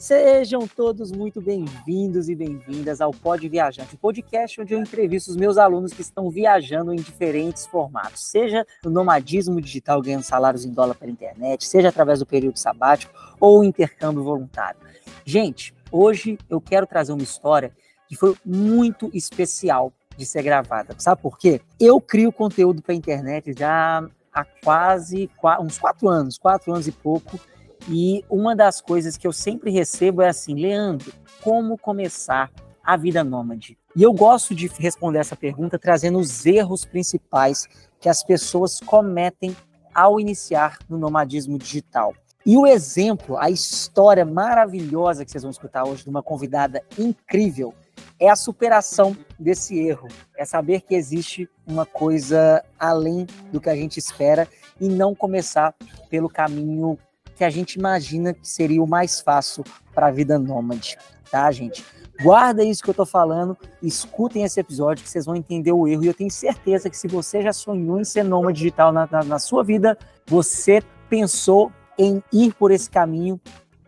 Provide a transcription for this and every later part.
Sejam todos muito bem-vindos e bem-vindas ao Pod Viajante, podcast onde eu entrevisto os meus alunos que estão viajando em diferentes formatos, seja no nomadismo digital ganhando salários em dólar pela internet, seja através do período sabático ou intercâmbio voluntário. Gente, hoje eu quero trazer uma história que foi muito especial de ser gravada. Sabe por quê? Eu crio conteúdo para a internet já há quase uns quatro anos, quatro anos e pouco, e uma das coisas que eu sempre recebo é assim, Leandro, como começar a vida nômade? E eu gosto de responder essa pergunta trazendo os erros principais que as pessoas cometem ao iniciar no nomadismo digital. E o exemplo, a história maravilhosa que vocês vão escutar hoje de uma convidada incrível, é a superação desse erro. É saber que existe uma coisa além do que a gente espera e não começar pelo caminho que a gente imagina que seria o mais fácil para a vida nômade, tá, gente? Guarda isso que eu tô falando, escutem esse episódio que vocês vão entender o erro. E eu tenho certeza que se você já sonhou em ser nômade digital na, na, na sua vida, você pensou em ir por esse caminho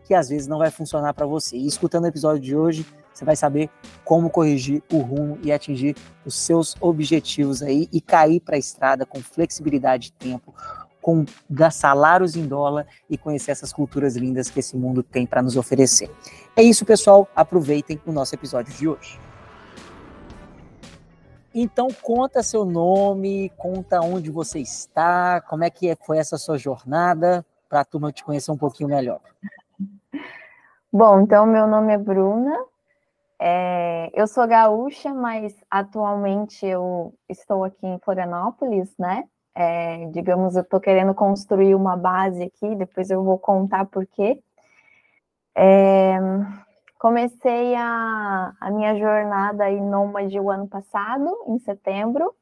que às vezes não vai funcionar para você. E escutando o episódio de hoje, você vai saber como corrigir o rumo e atingir os seus objetivos aí e cair para a estrada com flexibilidade de tempo, com salários em dólar e conhecer essas culturas lindas que esse mundo tem para nos oferecer. É isso, pessoal. Aproveitem o nosso episódio de hoje. Então conta seu nome, conta onde você está, como é que foi essa sua jornada, para a turma te conhecer um pouquinho melhor. Bom, então meu nome é Bruna, é, eu sou gaúcha, mas atualmente eu estou aqui em Florianópolis, né? É, digamos, eu estou querendo construir uma base aqui, depois eu vou contar por quê. É, comecei a, a minha jornada em nômade o ano passado, em setembro.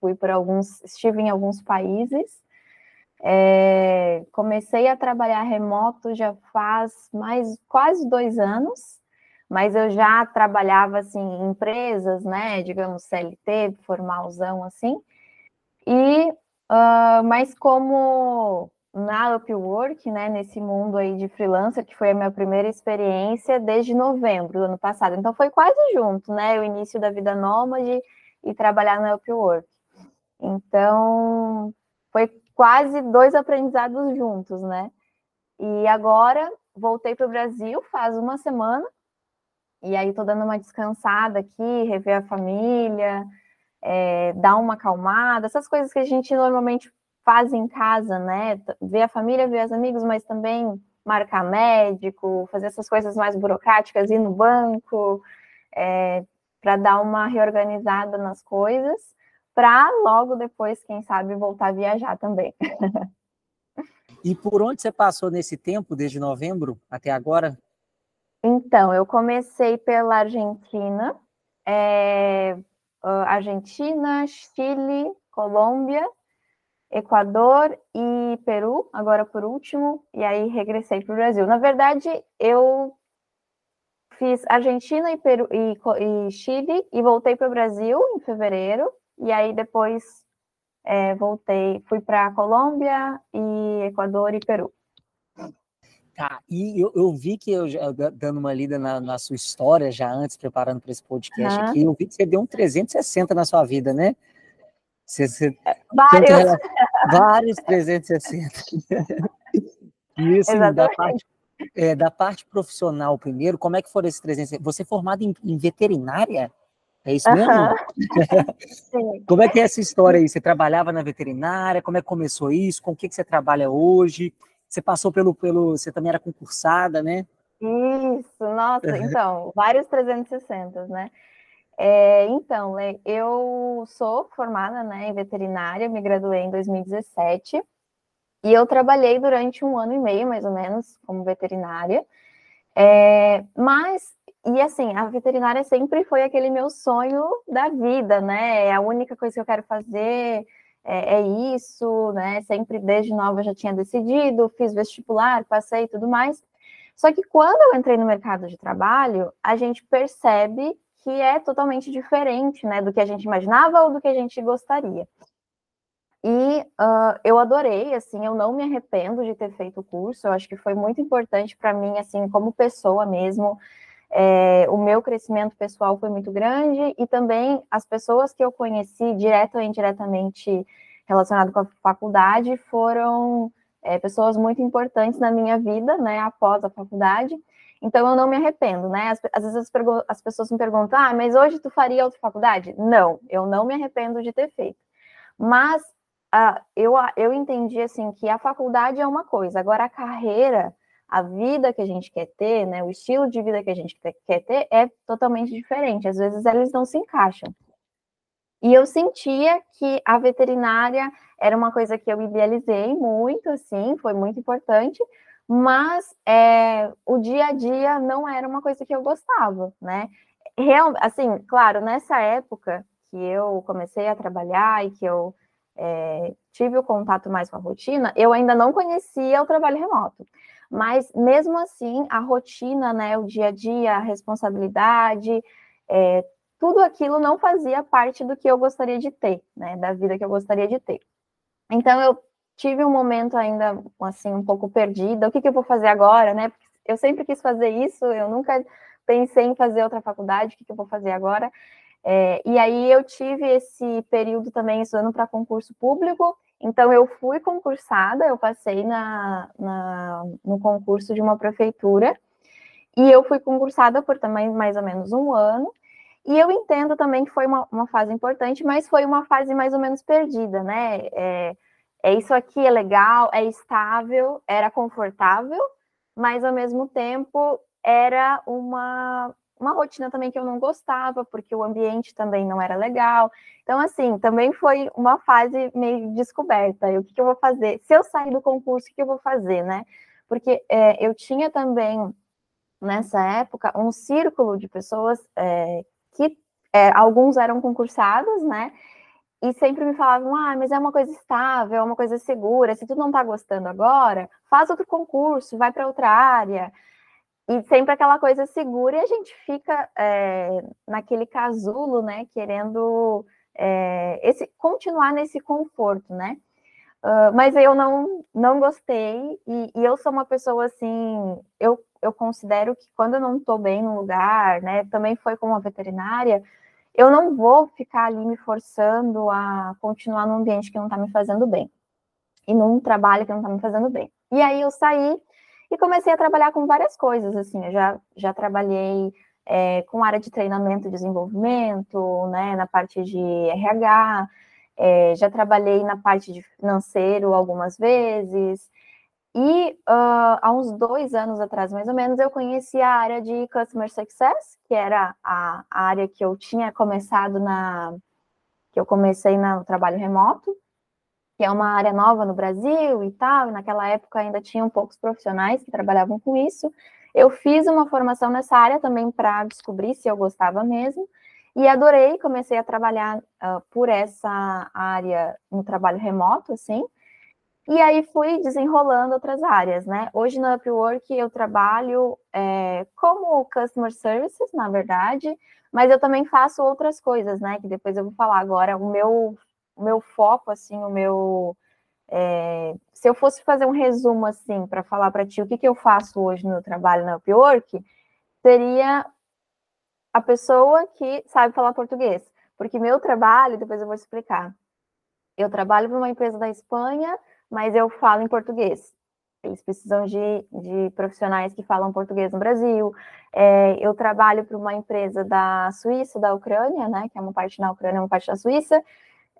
Fui por alguns, estive em alguns países. É, comecei a trabalhar remoto já faz mais quase dois anos, mas eu já trabalhava assim em empresas, né? Digamos CLT, formalzão assim. E, uh, mas como na Upwork, né, nesse mundo aí de freelancer, que foi a minha primeira experiência desde novembro do ano passado. Então foi quase junto, né, o início da vida nômade e trabalhar na Upwork. Então foi quase dois aprendizados juntos, né? E agora voltei para o Brasil faz uma semana, e aí tô dando uma descansada aqui, rever a família, é, dar uma acalmada, essas coisas que a gente normalmente faz em casa, né? Ver a família, ver os amigos, mas também marcar médico, fazer essas coisas mais burocráticas, ir no banco, é, para dar uma reorganizada nas coisas, para logo depois, quem sabe, voltar a viajar também. E por onde você passou nesse tempo, desde novembro até agora? Então, eu comecei pela Argentina, é, Argentina, Chile, Colômbia, Equador e Peru, agora por último, e aí regressei para o Brasil. Na verdade, eu fiz Argentina e, Peru, e, e Chile e voltei para o Brasil em fevereiro, e aí depois é, voltei, fui para Colômbia e Equador e Peru. Tá, e eu, eu vi que eu, dando uma lida na, na sua história já antes, preparando para esse podcast uhum. aqui, eu vi que você deu um 360 na sua vida, né? Você, você, vários. vários 360. e assim, da parte, é, da parte profissional primeiro, como é que foram esses 360? Você é formado em, em veterinária? É isso mesmo? Uhum. como é que é essa história aí? Você trabalhava na veterinária? Como é que começou isso? Com o que, que você trabalha hoje? Você passou pelo, pelo. Você também era concursada, né? Isso, nossa, então, vários 360, né? É, então, eu sou formada né, em veterinária, me graduei em 2017 e eu trabalhei durante um ano e meio, mais ou menos, como veterinária. É, mas, e assim, a veterinária sempre foi aquele meu sonho da vida, né? É a única coisa que eu quero fazer é, é, isso, né? Sempre desde nova já tinha decidido, fiz vestibular, passei e tudo mais. Só que quando eu entrei no mercado de trabalho, a gente percebe que é totalmente diferente, né, do que a gente imaginava ou do que a gente gostaria. E uh, eu adorei, assim, eu não me arrependo de ter feito o curso, eu acho que foi muito importante para mim, assim, como pessoa mesmo. É, o meu crescimento pessoal foi muito grande e também as pessoas que eu conheci, direto ou indiretamente relacionado com a faculdade, foram é, pessoas muito importantes na minha vida, né, após a faculdade. Então eu não me arrependo, né? Às, às vezes as, as, pessoas me perguntam: ah, mas hoje tu faria outra faculdade? Não, eu não me arrependo de ter feito. Mas uh, eu, eu entendi assim que a faculdade é uma coisa, agora a carreira, a vida que a gente quer ter, né? O estilo de vida que a gente quer ter é totalmente diferente. Às vezes eles não se encaixam. E eu sentia que a veterinária era uma coisa que eu idealizei muito, assim, foi muito importante, mas é, o dia a dia não era uma coisa que eu gostava, né? Real, assim, claro, nessa época que eu comecei a trabalhar e que eu é, tive o contato mais com a rotina, eu ainda não conhecia o trabalho remoto. Mas mesmo assim, a rotina, né, o dia a dia, a responsabilidade, é, tudo aquilo não fazia parte do que eu gostaria de ter, né, da vida que eu gostaria de ter. Então eu tive um momento ainda assim um pouco perdida. O que, que eu vou fazer agora, né? Eu sempre quis fazer isso. Eu nunca pensei em fazer outra faculdade. O que, que eu vou fazer agora? É, e aí eu tive esse período também estudando para concurso público. Então eu fui concursada. Eu passei na, na, no concurso de uma prefeitura e eu fui concursada por também mais ou menos um ano. E eu entendo também que foi uma, uma fase importante, mas foi uma fase mais ou menos perdida, né? É, é isso aqui é legal, é estável, era confortável, mas ao mesmo tempo era uma, uma rotina também que eu não gostava, porque o ambiente também não era legal. Então, assim, também foi uma fase meio descoberta. o que, que eu vou fazer? Se eu sair do concurso, o que eu vou fazer, né? Porque é, eu tinha também, nessa época, um círculo de pessoas é, que é, alguns eram concursados, né? e sempre me falavam, ah, mas é uma coisa estável, é uma coisa segura, se tu não tá gostando agora, faz outro concurso, vai para outra área. E sempre aquela coisa segura e a gente fica é, naquele casulo, né, querendo é, esse, continuar nesse conforto, né? Uh, mas eu não, não gostei e, e, eu sou uma pessoa assim, eu, eu considero que quando eu não estou bem no lugar, né, também foi como veterinária, eu não vou ficar ali me forçando a continuar num ambiente que não está me fazendo bem. E num trabalho que não está me fazendo bem. E aí eu saí e comecei a trabalhar com várias coisas, assim, eu já, já trabalhei é, com área de treinamento e desenvolvimento, né, na parte de RH, é, já trabalhei na parte de financeiro algumas vezes, e uh, há uns dois anos atrás, mais ou menos, eu conheci a área de Customer Success, que era a, área que eu tinha começado na. que eu comecei no trabalho remoto, que é uma área nova no Brasil e tal, e naquela época ainda tinham poucos profissionais que trabalhavam com isso. Eu fiz uma formação nessa área também para descobrir se eu gostava mesmo, e adorei, comecei a trabalhar uh, por essa área no trabalho remoto, assim, e aí fui desenrolando outras áreas, né? Hoje no Upwork eu trabalho é, como Customer Services, na verdade, mas eu também faço outras coisas, né? Que depois eu vou falar agora. O meu, o meu foco, assim, o meu. É, se eu fosse fazer um resumo, assim, para falar para ti o que, que eu faço hoje no trabalho na Upwork, seria a pessoa que sabe falar português. Porque meu trabalho, depois eu vou explicar. Eu trabalho para uma empresa da Espanha mas eu falo em português. Eles precisam de, de profissionais que falam português no Brasil. É, eu trabalho para uma empresa da Suíça, da Ucrânia, né, que é uma parte na Ucrânia, uma parte na Suíça,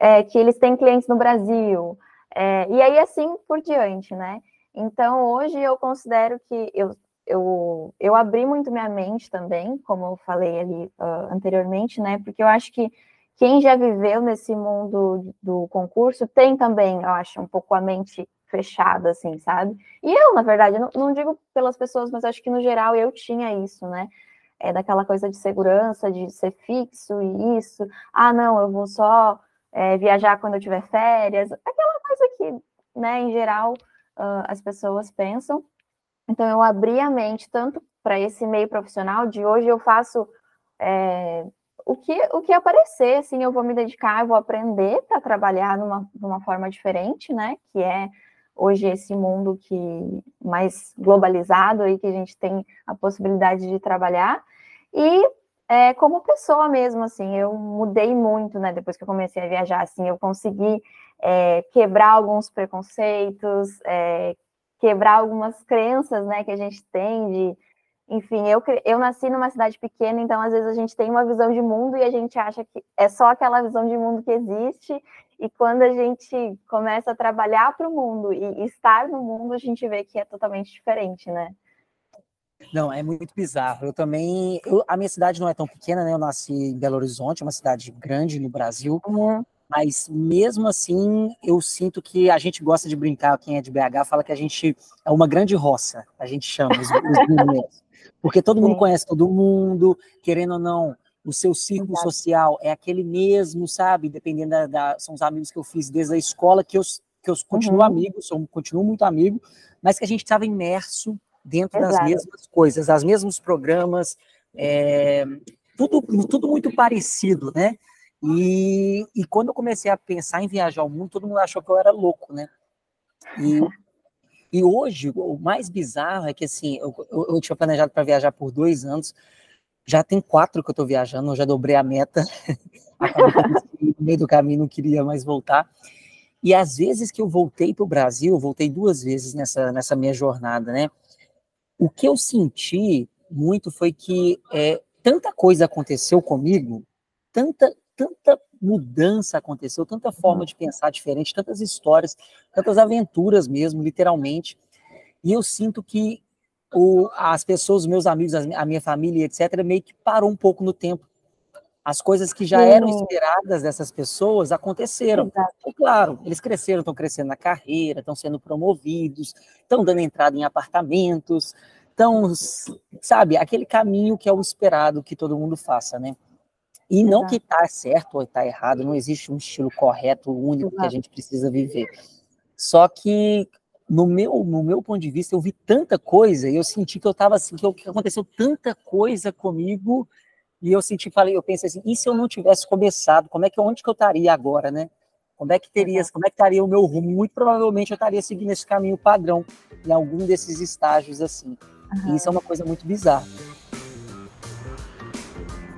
é, que eles têm clientes no Brasil. É, e aí assim por diante, né? Então hoje eu considero que eu, eu, eu abri muito minha mente também, como eu falei ali uh, anteriormente, né? Porque eu acho que quem já viveu nesse mundo do concurso tem também, eu acho, um pouco a mente fechada, assim, sabe? E eu, na verdade, não, não digo pelas pessoas, mas acho que no geral eu tinha isso, né? É daquela coisa de segurança, de ser fixo e isso. Ah, não, eu vou só é, viajar quando eu tiver férias. Aquela coisa que, né, em geral, uh, as pessoas pensam. Então, eu abri a mente tanto para esse meio profissional de hoje eu faço é, o que, o que aparecer, assim, eu vou me dedicar, eu vou aprender para trabalhar numa, de uma forma diferente, né? Que é hoje esse mundo que mais globalizado aí que a gente tem a possibilidade de trabalhar. E é, como pessoa mesmo, assim, eu mudei muito, né? Depois que eu comecei a viajar, assim, eu consegui é, quebrar alguns preconceitos, é, quebrar algumas crenças, né, que a gente tem de enfim, eu, eu nasci numa cidade pequena, então às vezes a gente tem uma visão de mundo e a gente acha que é só aquela visão de mundo que existe, e quando a gente começa a trabalhar para o mundo e estar no mundo, a gente vê que é totalmente diferente, né? Não, é muito bizarro. Eu também. Eu, a minha cidade não é tão pequena, né? Eu nasci em Belo Horizonte, uma cidade grande no Brasil. Uhum. Mas mesmo assim, eu sinto que a gente gosta de brincar, quem é de BH fala que a gente é uma grande roça, a gente chama os, os porque todo mundo Sim. conhece todo mundo, querendo ou não, o seu círculo Exato. social é aquele mesmo, sabe? Dependendo da, da, São os amigos que eu fiz desde a escola, que eu, que eu continuo uhum. amigo, sou, continuo muito amigo, mas que a gente estava imerso dentro Exato. das mesmas coisas, os mesmos programas, é, tudo, tudo muito parecido, né? E, e quando eu comecei a pensar em viajar ao mundo, todo mundo achou que eu era louco, né? E e hoje, o mais bizarro é que, assim, eu, eu, eu tinha planejado para viajar por dois anos, já tem quatro que eu estou viajando, eu já dobrei a meta, no meio do caminho não queria mais voltar. E às vezes que eu voltei para o Brasil, eu voltei duas vezes nessa, nessa minha jornada, né? O que eu senti muito foi que é, tanta coisa aconteceu comigo, tanta, tanta mudança aconteceu, tanta forma uhum. de pensar diferente, tantas histórias, tantas aventuras mesmo, literalmente. E eu sinto que o, as pessoas, meus amigos, a minha família, etc., meio que parou um pouco no tempo. As coisas que já Sim. eram esperadas dessas pessoas aconteceram. Exato. E claro, eles cresceram, estão crescendo na carreira, estão sendo promovidos, estão dando entrada em apartamentos, estão, sabe, aquele caminho que é o esperado que todo mundo faça, né? E não que está certo ou está errado, não existe um estilo correto, único Exato. que a gente precisa viver. Só que no meu, no meu ponto de vista, eu vi tanta coisa e eu senti que eu estava assim, que aconteceu tanta coisa comigo e eu senti, falei, eu pensei assim, e se eu não tivesse começado, como é que onde que eu estaria agora, né? Como é que teria, como é que estaria o meu rumo? Muito provavelmente eu estaria seguindo esse caminho padrão em algum desses estágios assim. Uhum. E isso é uma coisa muito bizarra.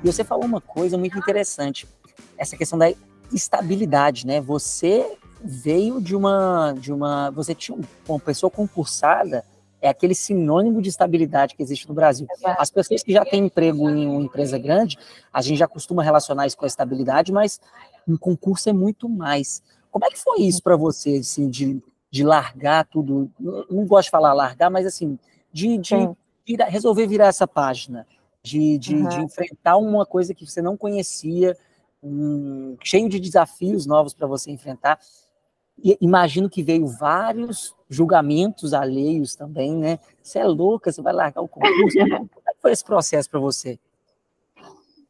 E você falou uma coisa muito interessante, essa questão da estabilidade, né? Você veio de uma, de uma, você tinha uma pessoa concursada, é aquele sinônimo de estabilidade que existe no Brasil. As pessoas que já têm emprego em uma empresa grande, a gente já costuma relacionar isso com a estabilidade, mas um concurso é muito mais. Como é que foi isso para você, assim, de, de largar tudo? Não gosto de falar largar, mas assim, de, de virar, resolver virar essa página de, de, uhum. de, enfrentar uma coisa que você não conhecia, um, cheio de desafios novos para você enfrentar. E, imagino que veio vários julgamentos alheios também, né? Você é louca, você vai largar o concurso. Como é foi esse processo para você?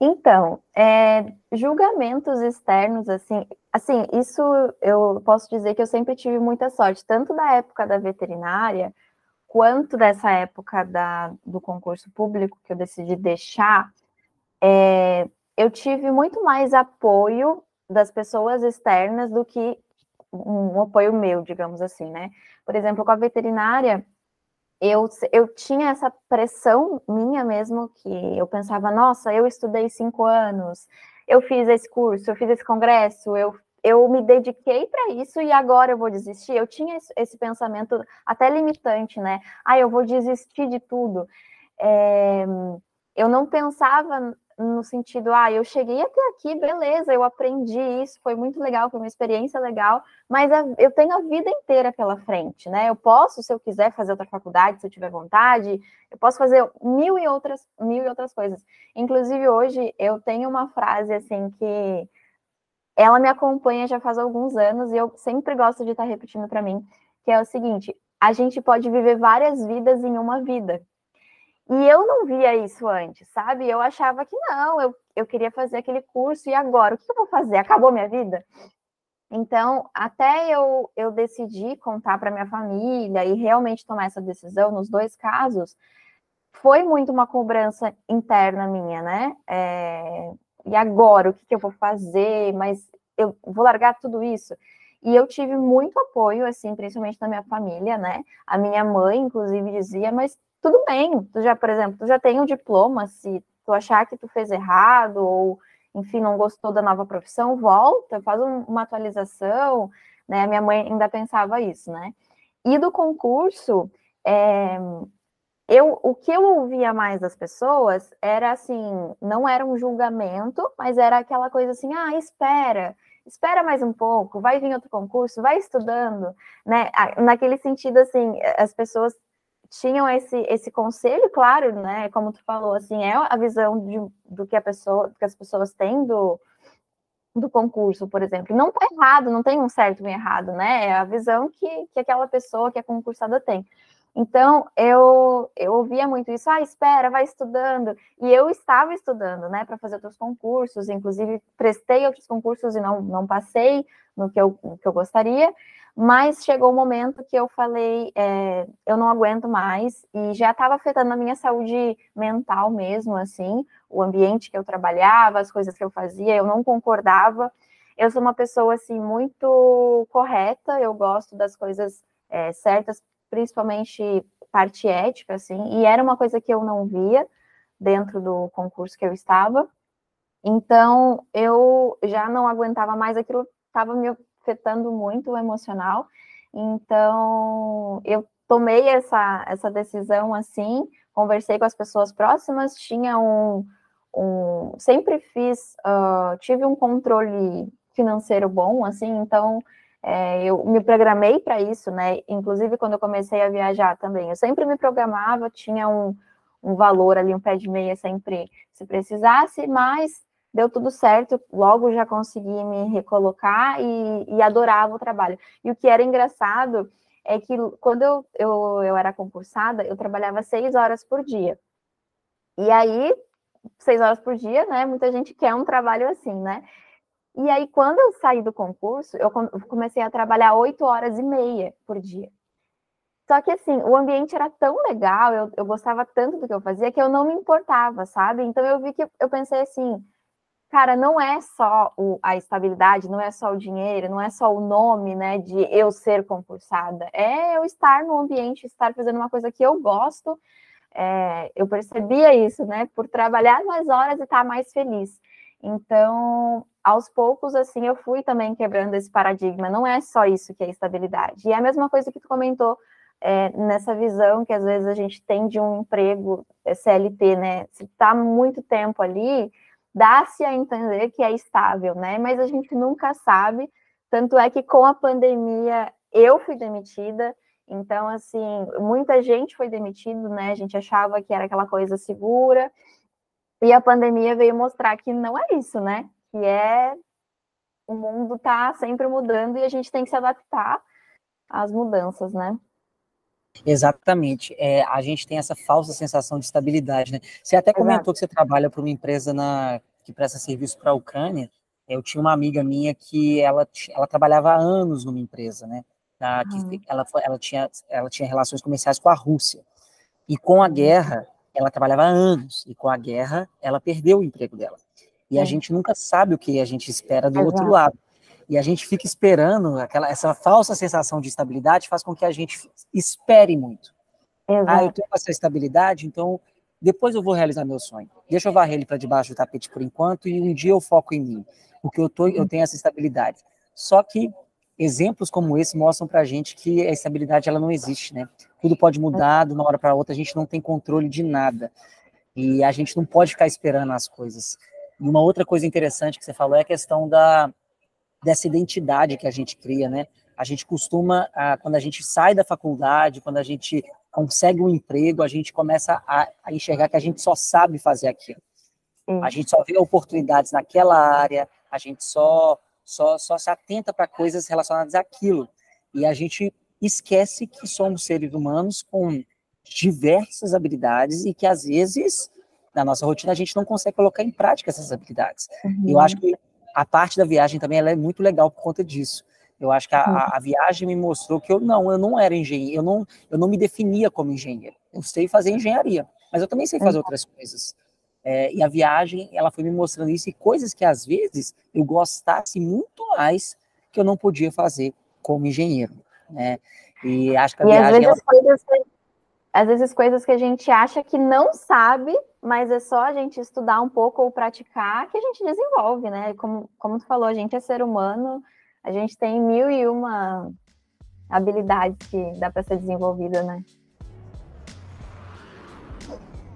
Então, é, julgamentos externos, assim, assim, isso eu posso dizer que eu sempre tive muita sorte, tanto da época da veterinária, quanto dessa época da, do concurso público que eu decidi deixar, é, eu tive muito mais apoio das pessoas externas do que um, apoio meu, digamos assim, né? Por exemplo, com a veterinária, eu, eu tinha essa pressão minha mesmo, que eu pensava, nossa, eu estudei cinco anos, eu fiz esse curso, eu fiz esse congresso, eu eu me dediquei para isso e agora eu vou desistir. Eu tinha esse pensamento até limitante, né? Ah, eu vou desistir de tudo. É, eu não pensava no sentido, ah, eu cheguei até aqui, beleza, eu aprendi isso, foi muito legal, foi uma experiência legal, mas eu tenho a vida inteira pela frente, né? Eu posso, se eu quiser fazer outra faculdade, se eu tiver vontade, eu posso fazer mil e outras, mil e outras coisas. Inclusive, hoje eu tenho uma frase assim que ela me acompanha já faz alguns anos e eu sempre gosto de estar repetindo para mim, que é o seguinte: a gente pode viver várias vidas em uma vida. E eu não via isso antes, sabe? Eu achava que não, eu, eu queria fazer aquele curso e agora, o que eu vou fazer? Acabou minha vida? Então, até eu, eu decidi contar para minha família e realmente tomar essa decisão, nos dois casos, foi muito uma cobrança interna minha, né? É, e agora? O que, que eu vou fazer? Mas eu vou largar tudo isso? E eu tive muito apoio, assim, principalmente da minha família, né? A minha mãe, inclusive, dizia, mas tudo bem, tu já, por exemplo, tu já tem um diploma, se tu achar que tu fez errado, ou, enfim, não gostou da nova profissão, volta, faz um, uma atualização, né? Minha mãe ainda pensava isso, né? E do concurso, é, eu, o que eu ouvia mais das pessoas era assim, não era um julgamento, mas era aquela coisa assim, ah, espera, espera mais um pouco, vai vir outro concurso, vai estudando, né? Naquele sentido, assim, as pessoas tinham esse, esse conselho, claro, né? Como tu falou, assim, é a visão de, do que a pessoa, que as pessoas têm do, do concurso, por exemplo. Não tá errado, não tem um certo e um errado, né? É a visão que, que aquela pessoa que é concursada tem. Então, eu, eu ouvia muito isso, ah, espera, vai estudando. E eu estava estudando, né, para fazer outros concursos, inclusive prestei outros concursos e não, não passei no que eu, no que eu gostaria, mas chegou o um momento que eu falei, é, eu não aguento mais, e já estava afetando a minha saúde mental mesmo, assim, o ambiente que eu trabalhava, as coisas que eu fazia, eu não concordava. Eu sou uma pessoa, assim, muito correta, eu gosto das coisas é, certas principalmente parte ética, assim, e era uma coisa que eu não via dentro do concurso que eu estava. Então, eu já não aguentava mais aquilo, estava me afetando muito o emocional. Então, eu tomei essa, essa decisão assim, conversei com as pessoas próximas, tinha um. um sempre fiz, uh, tive um controle financeiro bom, assim, então é, eu me programei para isso, né? Inclusive, quando eu comecei a viajar também, eu sempre me programava, tinha um, um valor ali, um pé de meia sempre se precisasse, mas deu tudo certo, logo já consegui me recolocar e, e, adorava o trabalho. E o que era engraçado é que quando eu, eu, eu era concursada, eu trabalhava seis horas por dia. E aí, seis horas por dia, né? Muita gente quer um trabalho assim, né? E aí, quando eu saí do concurso, eu comecei a trabalhar oito horas e meia por dia. Só que, assim, o ambiente era tão legal, eu, eu gostava tanto do que eu fazia, que eu não me importava, sabe? Então, eu vi que eu pensei assim, cara, não é só o, a estabilidade, não é só o dinheiro, não é só o nome, né, de eu ser concursada, é eu estar no ambiente, estar fazendo uma coisa que eu gosto. É, eu percebia isso, né, por trabalhar mais horas e estar mais feliz. Então, aos poucos, assim, eu fui também quebrando esse paradigma. Não é só isso que é estabilidade. E é a mesma coisa que tu comentou é, nessa visão que às vezes a gente tem de um emprego é, CLT, né? Se está muito tempo ali, dá-se a entender que é estável, né? Mas a gente nunca sabe. Tanto é que com a pandemia eu fui demitida. Então, assim, muita gente foi demitido, né? A gente achava que era aquela coisa segura. E a pandemia veio mostrar que não é isso, né? Que é o mundo está sempre mudando e a gente tem que se adaptar às mudanças, né? Exatamente. É, a gente tem essa falsa sensação de estabilidade, né? Você até comentou Exato. que você trabalha para uma empresa na, que presta serviço para a Ucrânia. Eu tinha uma amiga minha que ela, ela trabalhava há anos numa empresa, né? Da, que uhum. ela, ela, tinha, ela tinha relações comerciais com a Rússia. E com a guerra, ela trabalhava há anos e com a guerra ela perdeu o emprego dela. E é. a gente nunca sabe o que a gente espera do Exato. outro lado. E a gente fica esperando, aquela, essa falsa sensação de estabilidade faz com que a gente espere muito. Exato. Ah, eu tenho essa estabilidade, então depois eu vou realizar meu sonho. Deixa eu varrer ele para debaixo do tapete por enquanto e um dia eu foco em mim, porque eu, tô, eu uhum. tenho essa estabilidade. Só que exemplos como esse mostram para a gente que a estabilidade ela não existe, né? Tudo pode mudar de uma hora para outra, a gente não tem controle de nada. E a gente não pode ficar esperando as coisas. E uma outra coisa interessante que você falou é a questão da dessa identidade que a gente cria, né? A gente costuma, quando a gente sai da faculdade, quando a gente consegue um emprego, a gente começa a, a enxergar que a gente só sabe fazer aquilo. A gente só vê oportunidades naquela área, a gente só só, só se atenta para coisas relacionadas àquilo. E a gente esquece que somos seres humanos com diversas habilidades e que às vezes na nossa rotina a gente não consegue colocar em prática essas habilidades. Uhum. Eu acho que a parte da viagem também ela é muito legal por conta disso. Eu acho que a, uhum. a, viagem me mostrou que eu não, eu não era engenheiro, eu não, eu não me definia como engenheiro. Eu sei fazer engenharia, mas eu também sei fazer uhum. outras coisas. É, e a viagem, ela foi me mostrando isso e coisas que às vezes eu gostasse muito mais que eu não podia fazer como engenheiro, né? E acho que a e viagem... Às vezes, ela... coisas às vezes coisas que a gente acha que não sabe, mas é só a gente estudar um pouco ou praticar que a gente desenvolve, né? Como, como tu falou, a gente é ser humano, a gente tem mil e uma habilidades que dá para ser desenvolvida, né?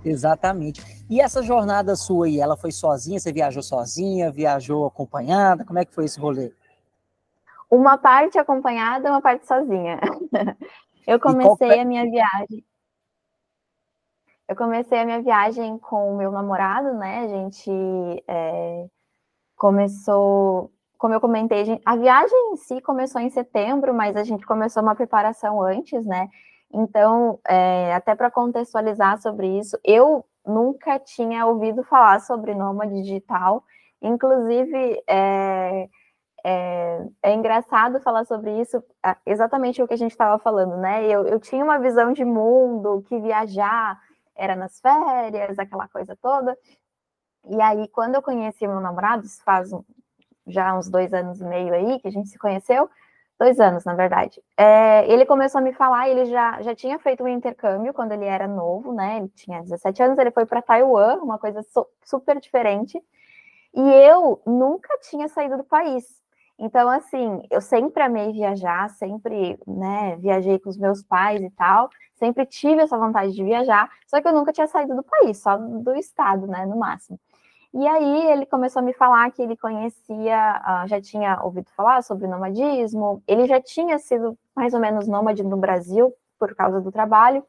Exatamente. E essa jornada sua aí, ela foi sozinha? Você viajou sozinha, viajou acompanhada? Como é que foi esse rolê? Uma parte acompanhada, uma parte sozinha. Eu comecei a minha viagem. Eu comecei a minha viagem com o meu namorado, né? A gente é, começou, como eu comentei, a viagem em si começou em setembro, mas a gente começou uma preparação antes, né? Então, é, até para contextualizar sobre isso, eu nunca tinha ouvido falar sobre nômade digital. Inclusive, é, é, é, engraçado falar sobre isso, exatamente o que a gente estava falando, né? Eu, eu tinha uma visão de mundo, que viajar era nas férias, aquela coisa toda. E aí, quando eu conheci meu namorado, faz já uns dois anos e meio aí que a gente se conheceu, dois anos, na verdade. É, ele começou a me falar, ele já, já tinha feito um intercâmbio quando ele era novo, né? Ele tinha 17 anos, ele foi para Taiwan, uma coisa super diferente. E eu nunca tinha saído do país. Então, assim, eu sempre amei viajar, sempre, né, viajei com os meus pais e tal, sempre tive essa vontade de viajar, só que eu nunca tinha saído do país, só do estado, né, no máximo. E aí ele começou a me falar que ele conhecia, uh, já tinha ouvido falar sobre nomadismo, ele já tinha sido mais ou menos nômade no Brasil por causa do trabalho,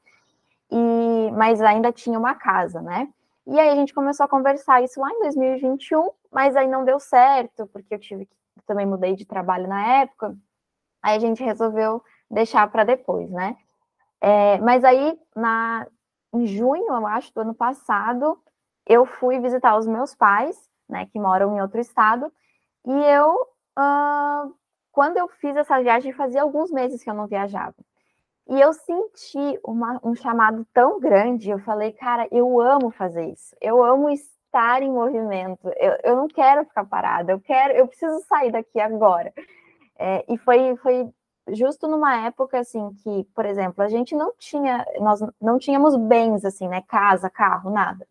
e mas ainda tinha uma casa, né? E aí a gente começou a conversar isso lá em 2021, mas aí não deu certo, porque eu tive que também mudei de trabalho na época. Aí a gente resolveu deixar para depois, né? É, mas aí na em junho, eu acho, do ano passado, eu fui visitar os meus pais, né, que moram em outro estado, e eu, uh, quando eu fiz essa viagem, fazia alguns meses que eu não viajava. E eu senti uma, um chamado tão grande, eu falei, cara, eu amo fazer isso, eu amo estar em movimento, eu, eu não quero ficar parada, eu quero, eu preciso sair daqui agora. É, e foi, foi justo numa época assim que, por exemplo, a gente não tinha, nós não tínhamos bens assim, né, casa, carro, nada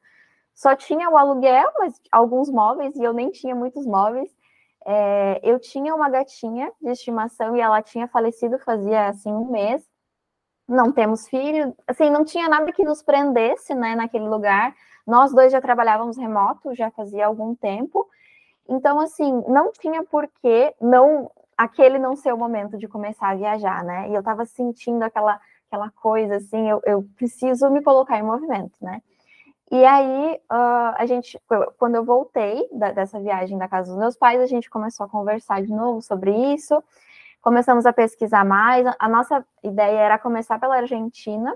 só tinha o aluguel, mas alguns móveis, e eu nem tinha muitos móveis. É, eu tinha uma gatinha de estimação e ela tinha falecido fazia assim um mês. Não temos filho, assim, não tinha nada que nos prendesse, né, naquele lugar. Nós dois já trabalhávamos remoto, já fazia algum tempo. Então, assim, não tinha por que não aquele não ser o momento de começar a viajar, né? E eu tava sentindo aquela aquela coisa assim, eu, eu preciso me colocar em movimento, né? E aí, uh, a gente, quando eu voltei da, dessa viagem da casa dos meus pais, a gente começou a conversar de novo sobre isso, começamos a pesquisar mais. A nossa ideia era começar pela Argentina,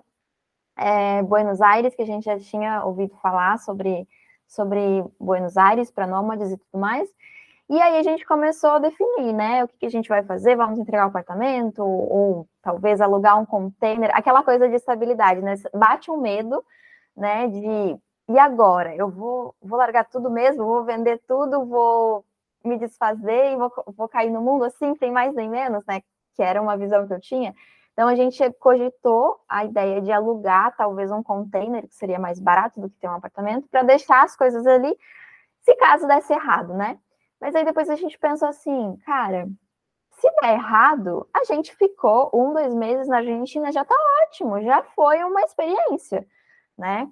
é, Buenos Aires, que a gente já tinha ouvido falar sobre, sobre Buenos Aires para nômades e tudo mais. E aí a gente começou a definir, né? O que, que a gente vai fazer? Vamos entregar o apartamento? Ou, ou talvez alugar um container? Aquela coisa de estabilidade, né? Bate um medo né? De e agora? Eu vou, vou largar tudo mesmo, vou vender tudo, vou me desfazer e vou, vou cair no mundo assim, sem mais nem menos, né? Que era uma visão que eu tinha. Então a gente cogitou a ideia de alugar talvez um container, que seria mais barato do que ter um apartamento, para deixar as coisas ali, se caso desse errado, né? Mas aí depois a gente pensou assim, cara, se der errado, a gente ficou um, dois meses na Argentina, já tá ótimo, já foi uma experiência né?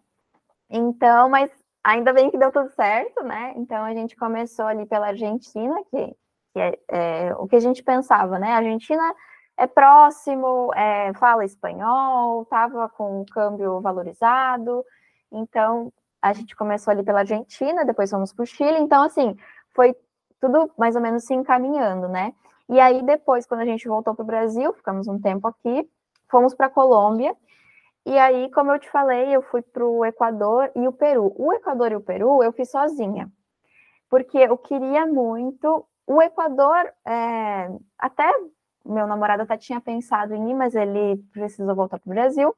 Então, mas ainda bem que deu tudo certo, né? Então a gente começou ali pela Argentina, que, que é, é, o que a gente pensava, né? A Argentina é próximo, é, fala espanhol, estava com o câmbio valorizado, então a gente começou ali pela Argentina, depois fomos para o Chile, então assim, foi tudo mais ou menos se encaminhando, né? E aí depois, quando a gente voltou para o Brasil, ficamos um tempo aqui, fomos para a Colômbia, e aí, como eu te falei, eu fui para o Equador e o Peru. O Equador e o Peru eu fiz sozinha, porque eu queria muito. O Equador, é... até meu namorado até tinha pensado em ir, mas ele precisou voltar para o Brasil.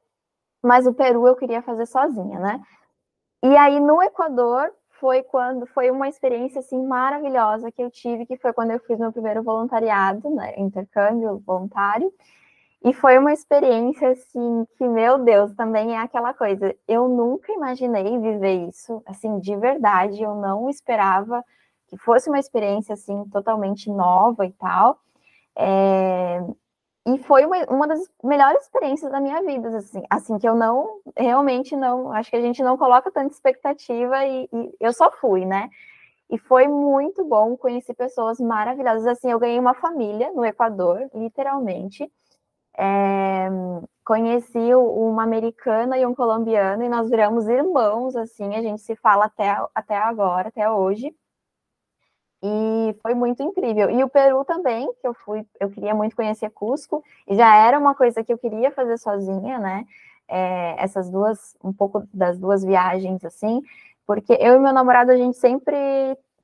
Mas o Peru eu queria fazer sozinha, né? E aí no Equador foi quando foi uma experiência assim maravilhosa que eu tive, que foi quando eu fiz meu primeiro voluntariado, né, intercâmbio voluntário. E foi uma experiência assim que, meu Deus, também é aquela coisa. Eu nunca imaginei viver isso, assim, de verdade. Eu não esperava que fosse uma experiência assim totalmente nova e tal. É... E foi uma, uma das melhores experiências da minha vida, assim, assim, que eu não, realmente não, acho que a gente não coloca tanta expectativa e, e eu só fui, né? E foi muito bom, conheci pessoas maravilhosas, assim, eu ganhei uma família no Equador, literalmente, é, conheci uma americana e um colombiano, e nós viramos irmãos, assim, a gente se fala até, até agora, até hoje. E foi muito incrível. E o Peru também, que eu fui, eu queria muito conhecer Cusco, e já era uma coisa que eu queria fazer sozinha, né? É, essas duas, um pouco das duas viagens, assim, porque eu e meu namorado, a gente sempre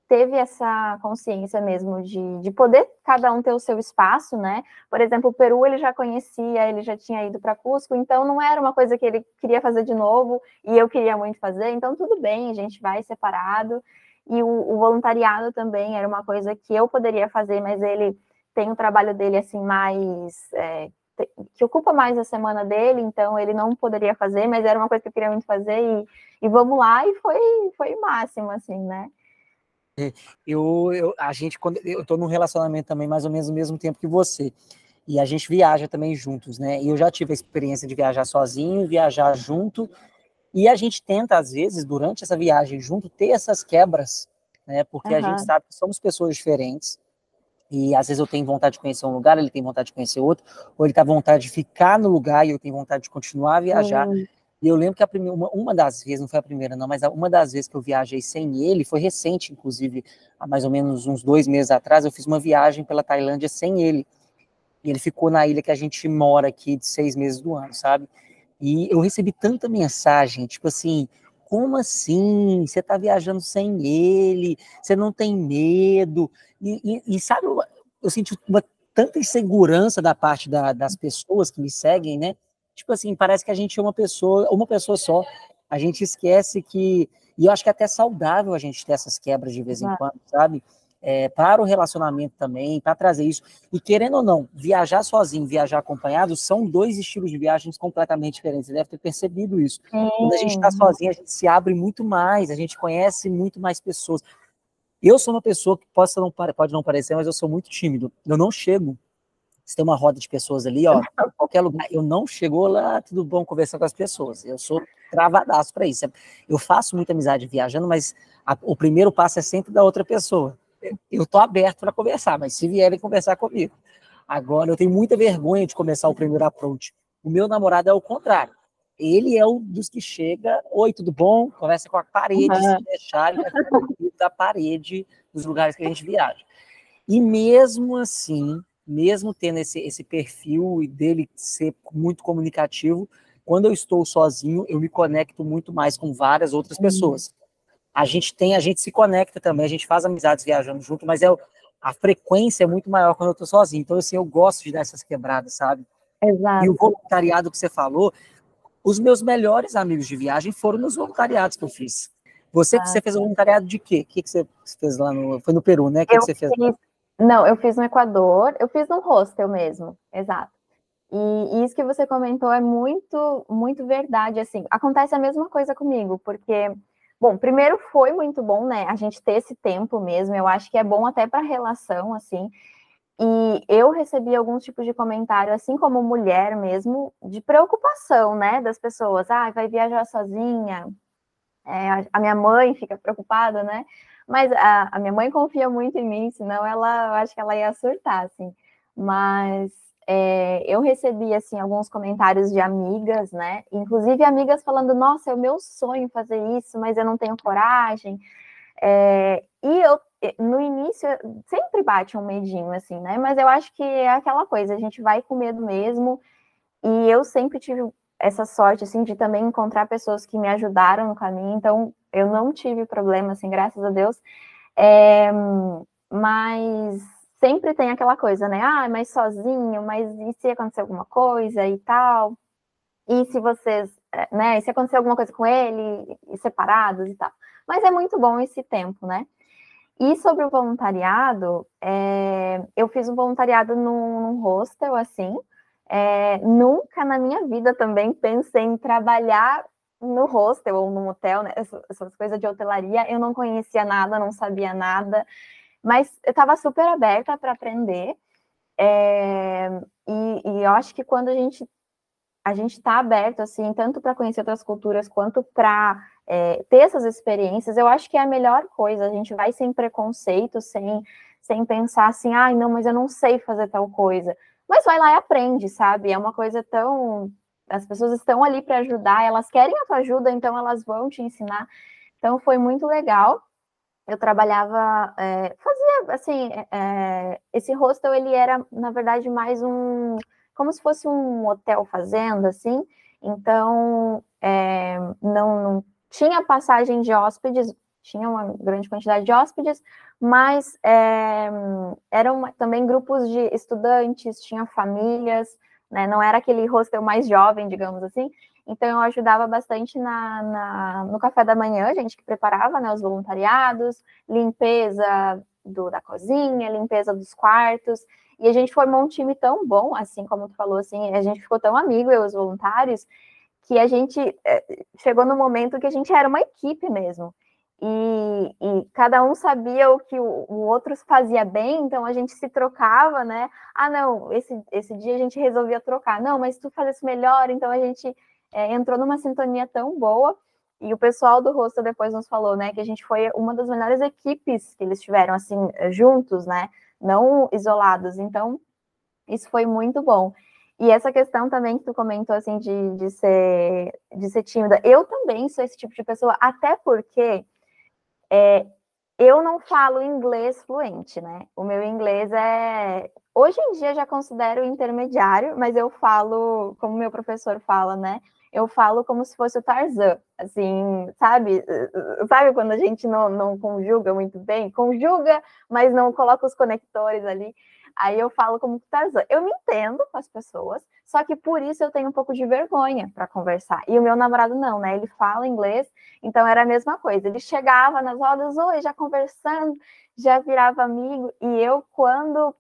teve essa consciência mesmo de, de poder cada um ter o seu espaço, né? Por exemplo, o Peru ele já conhecia, ele já tinha ido para Cusco, então não era uma coisa que ele queria fazer de novo e eu queria muito fazer, então tudo bem, a gente vai separado. E o, o voluntariado também era uma coisa que eu poderia fazer, mas ele tem o trabalho dele assim mais é, que ocupa mais a semana dele, então ele não poderia fazer, mas era uma coisa que eu queria muito fazer e, e vamos lá e foi foi o máximo assim, né? Eu, eu, a gente, quando eu tô num relacionamento também mais ou menos no mesmo tempo que você. E a gente viaja também juntos, né? E eu já tive a experiência de viajar sozinho, viajar junto. E a gente tenta, às vezes, durante essa viagem junto, ter essas quebras, né? Porque uhum. a gente sabe que somos pessoas diferentes. E às vezes eu tenho vontade de conhecer um lugar, ele tem vontade de conhecer outro, ou ele tá vontade de ficar no lugar e eu tenho vontade de continuar a viajar. Uhum. E eu lembro que a primeira, uma, uma, das vezes, não foi a primeira, não, mas uma das vezes que eu viajei sem ele, foi recente, inclusive, há mais ou menos uns dois meses atrás, eu fiz uma viagem pela Tailândia sem ele. E ele ficou na ilha que a gente mora aqui de seis meses do ano, sabe? E eu recebi tanta mensagem, tipo assim, como assim? Você tá viajando sem ele? Você não tem medo? E, e, e sabe, eu senti uma tanta insegurança da parte da, das pessoas que me seguem, né? tipo assim, parece que a gente é uma pessoa, uma pessoa só. A gente esquece que. E eu acho que é até saudável a gente ter essas quebras de vez em quando, sabe? É, para o relacionamento também, para trazer isso. E querendo ou não, viajar sozinho, viajar acompanhado, são dois estilos de viagens completamente diferentes. Você deve ter percebido isso. Quando a gente está sozinho, a gente se abre muito mais, a gente conhece muito mais pessoas. Eu sou uma pessoa que pode não, pode não parecer, mas eu sou muito tímido. Eu não chego se tem uma roda de pessoas ali, ó, qualquer lugar, eu não chegou lá, tudo bom conversar com as pessoas. Eu sou travadaço para isso. Eu faço muita amizade viajando, mas a, o primeiro passo é sempre da outra pessoa. Eu tô aberto para conversar, mas se vierem conversar comigo. Agora, eu tenho muita vergonha de começar o primeiro approach. O meu namorado é o contrário. Ele é um dos que chega, oi, tudo bom? Conversa com a parede, uhum. se deixar, ele vai da parede dos lugares que a gente viaja. E mesmo assim, mesmo tendo esse, esse perfil e dele ser muito comunicativo, quando eu estou sozinho, eu me conecto muito mais com várias outras uhum. pessoas. A gente tem, a gente se conecta também, a gente faz amizades viajando junto, mas é a frequência é muito maior quando eu estou sozinho. Então, assim, eu gosto de dar essas quebradas, sabe? Exato. E o voluntariado que você falou, os meus melhores amigos de viagem foram nos voluntariados que eu fiz. Você, ah, você fez o voluntariado de quê? O que, que você fez lá no. Foi no Peru, né? O que, que você fez? Fiz não, eu fiz no Equador, eu fiz no hostel mesmo, exato. E, isso que você comentou é muito, muito verdade, assim, acontece a mesma coisa comigo, porque, bom, primeiro foi muito bom, né, a gente ter esse tempo mesmo, eu acho que é bom até para relação, assim, e eu recebi alguns tipos de comentário, assim como mulher mesmo, de preocupação, né, das pessoas, ah, vai viajar sozinha, é, a minha mãe fica preocupada, né, mas a, a, minha mãe confia muito em mim, senão ela, eu acho que ela ia surtar, assim. Mas é, eu recebi, assim, alguns comentários de amigas, né? Inclusive amigas falando, nossa, é o meu sonho fazer isso, mas eu não tenho coragem. É, e eu, no início, sempre bate um medinho, assim, né? Mas eu acho que é aquela coisa, a gente vai com medo mesmo. E eu sempre tive essa sorte, assim, de também encontrar pessoas que me ajudaram no caminho. Então, eu não tive problema, assim, graças a Deus. É, mas sempre tem aquela coisa, né? Ah, mas sozinho, mas e se acontecer alguma coisa e tal? E se vocês é, né, se acontecer alguma coisa com ele, separados e tal. Mas é muito bom esse tempo, né? E sobre o voluntariado, é, eu fiz um voluntariado num, num hostel, assim. É, nunca na minha vida também pensei em trabalhar no hostel ou no hotel, né? Essas coisas de hotelaria, eu não conhecia nada, não sabia nada, mas eu estava super aberta para aprender. É, e, e, eu acho que quando a gente a gente está aberto assim, tanto para conhecer outras culturas quanto para é, ter essas experiências, eu acho que é a melhor coisa. A gente vai sem preconceito, sem sem pensar assim, ai, ah, não, mas eu não sei fazer tal coisa. Mas vai lá e aprende, sabe? É uma coisa tão as pessoas estão ali para ajudar, elas querem a tua ajuda, então elas vão te ensinar. Então foi muito legal. Eu trabalhava, é, fazia assim, é, esse hostel ele era na verdade mais um, como se fosse um hotel fazenda, assim. Então é, não, não tinha passagem de hóspedes, tinha uma grande quantidade de hóspedes, mas é, eram também grupos de estudantes, tinha famílias né? Não era aquele hostel mais jovem, digamos assim. Então eu ajudava bastante na, na no café da manhã, a gente que preparava né, os voluntariados, limpeza do, da cozinha, limpeza dos quartos. E a gente formou um time tão bom, assim como tu falou, assim, a gente ficou tão amigo, eu os voluntários, que a gente é, chegou no momento que a gente era uma equipe mesmo e, e, cada um sabia o que o, o, outro fazia bem, então a gente se trocava, né? Ah, não, esse, esse dia a gente resolvia trocar. Não, mas tu faz isso melhor, então a gente é, entrou numa sintonia tão boa. E o pessoal do rosto depois nos falou, né, que a gente foi uma das melhores equipes que eles tiveram, assim, juntos, né? Não isolados. Então, isso foi muito bom. E essa questão também que tu comentou, assim, de, de, ser, de ser tímida. Eu também sou esse tipo de pessoa, até porque é, eu não falo inglês fluente, né? O meu inglês é. Hoje em dia já considero intermediário, mas eu falo, como meu professor fala, né? Eu falo como se fosse o Tarzan, assim, sabe? Sabe quando a gente não, não conjuga muito bem? Conjuga, mas não coloca os conectores ali. Aí eu falo como Tarzan. Eu me entendo com as pessoas, só que por isso eu tenho um pouco de vergonha para conversar. E o meu namorado não, né? Ele fala inglês, então era a mesma coisa. Ele chegava nas rodas, oi, já conversando, já virava amigo. E eu, quando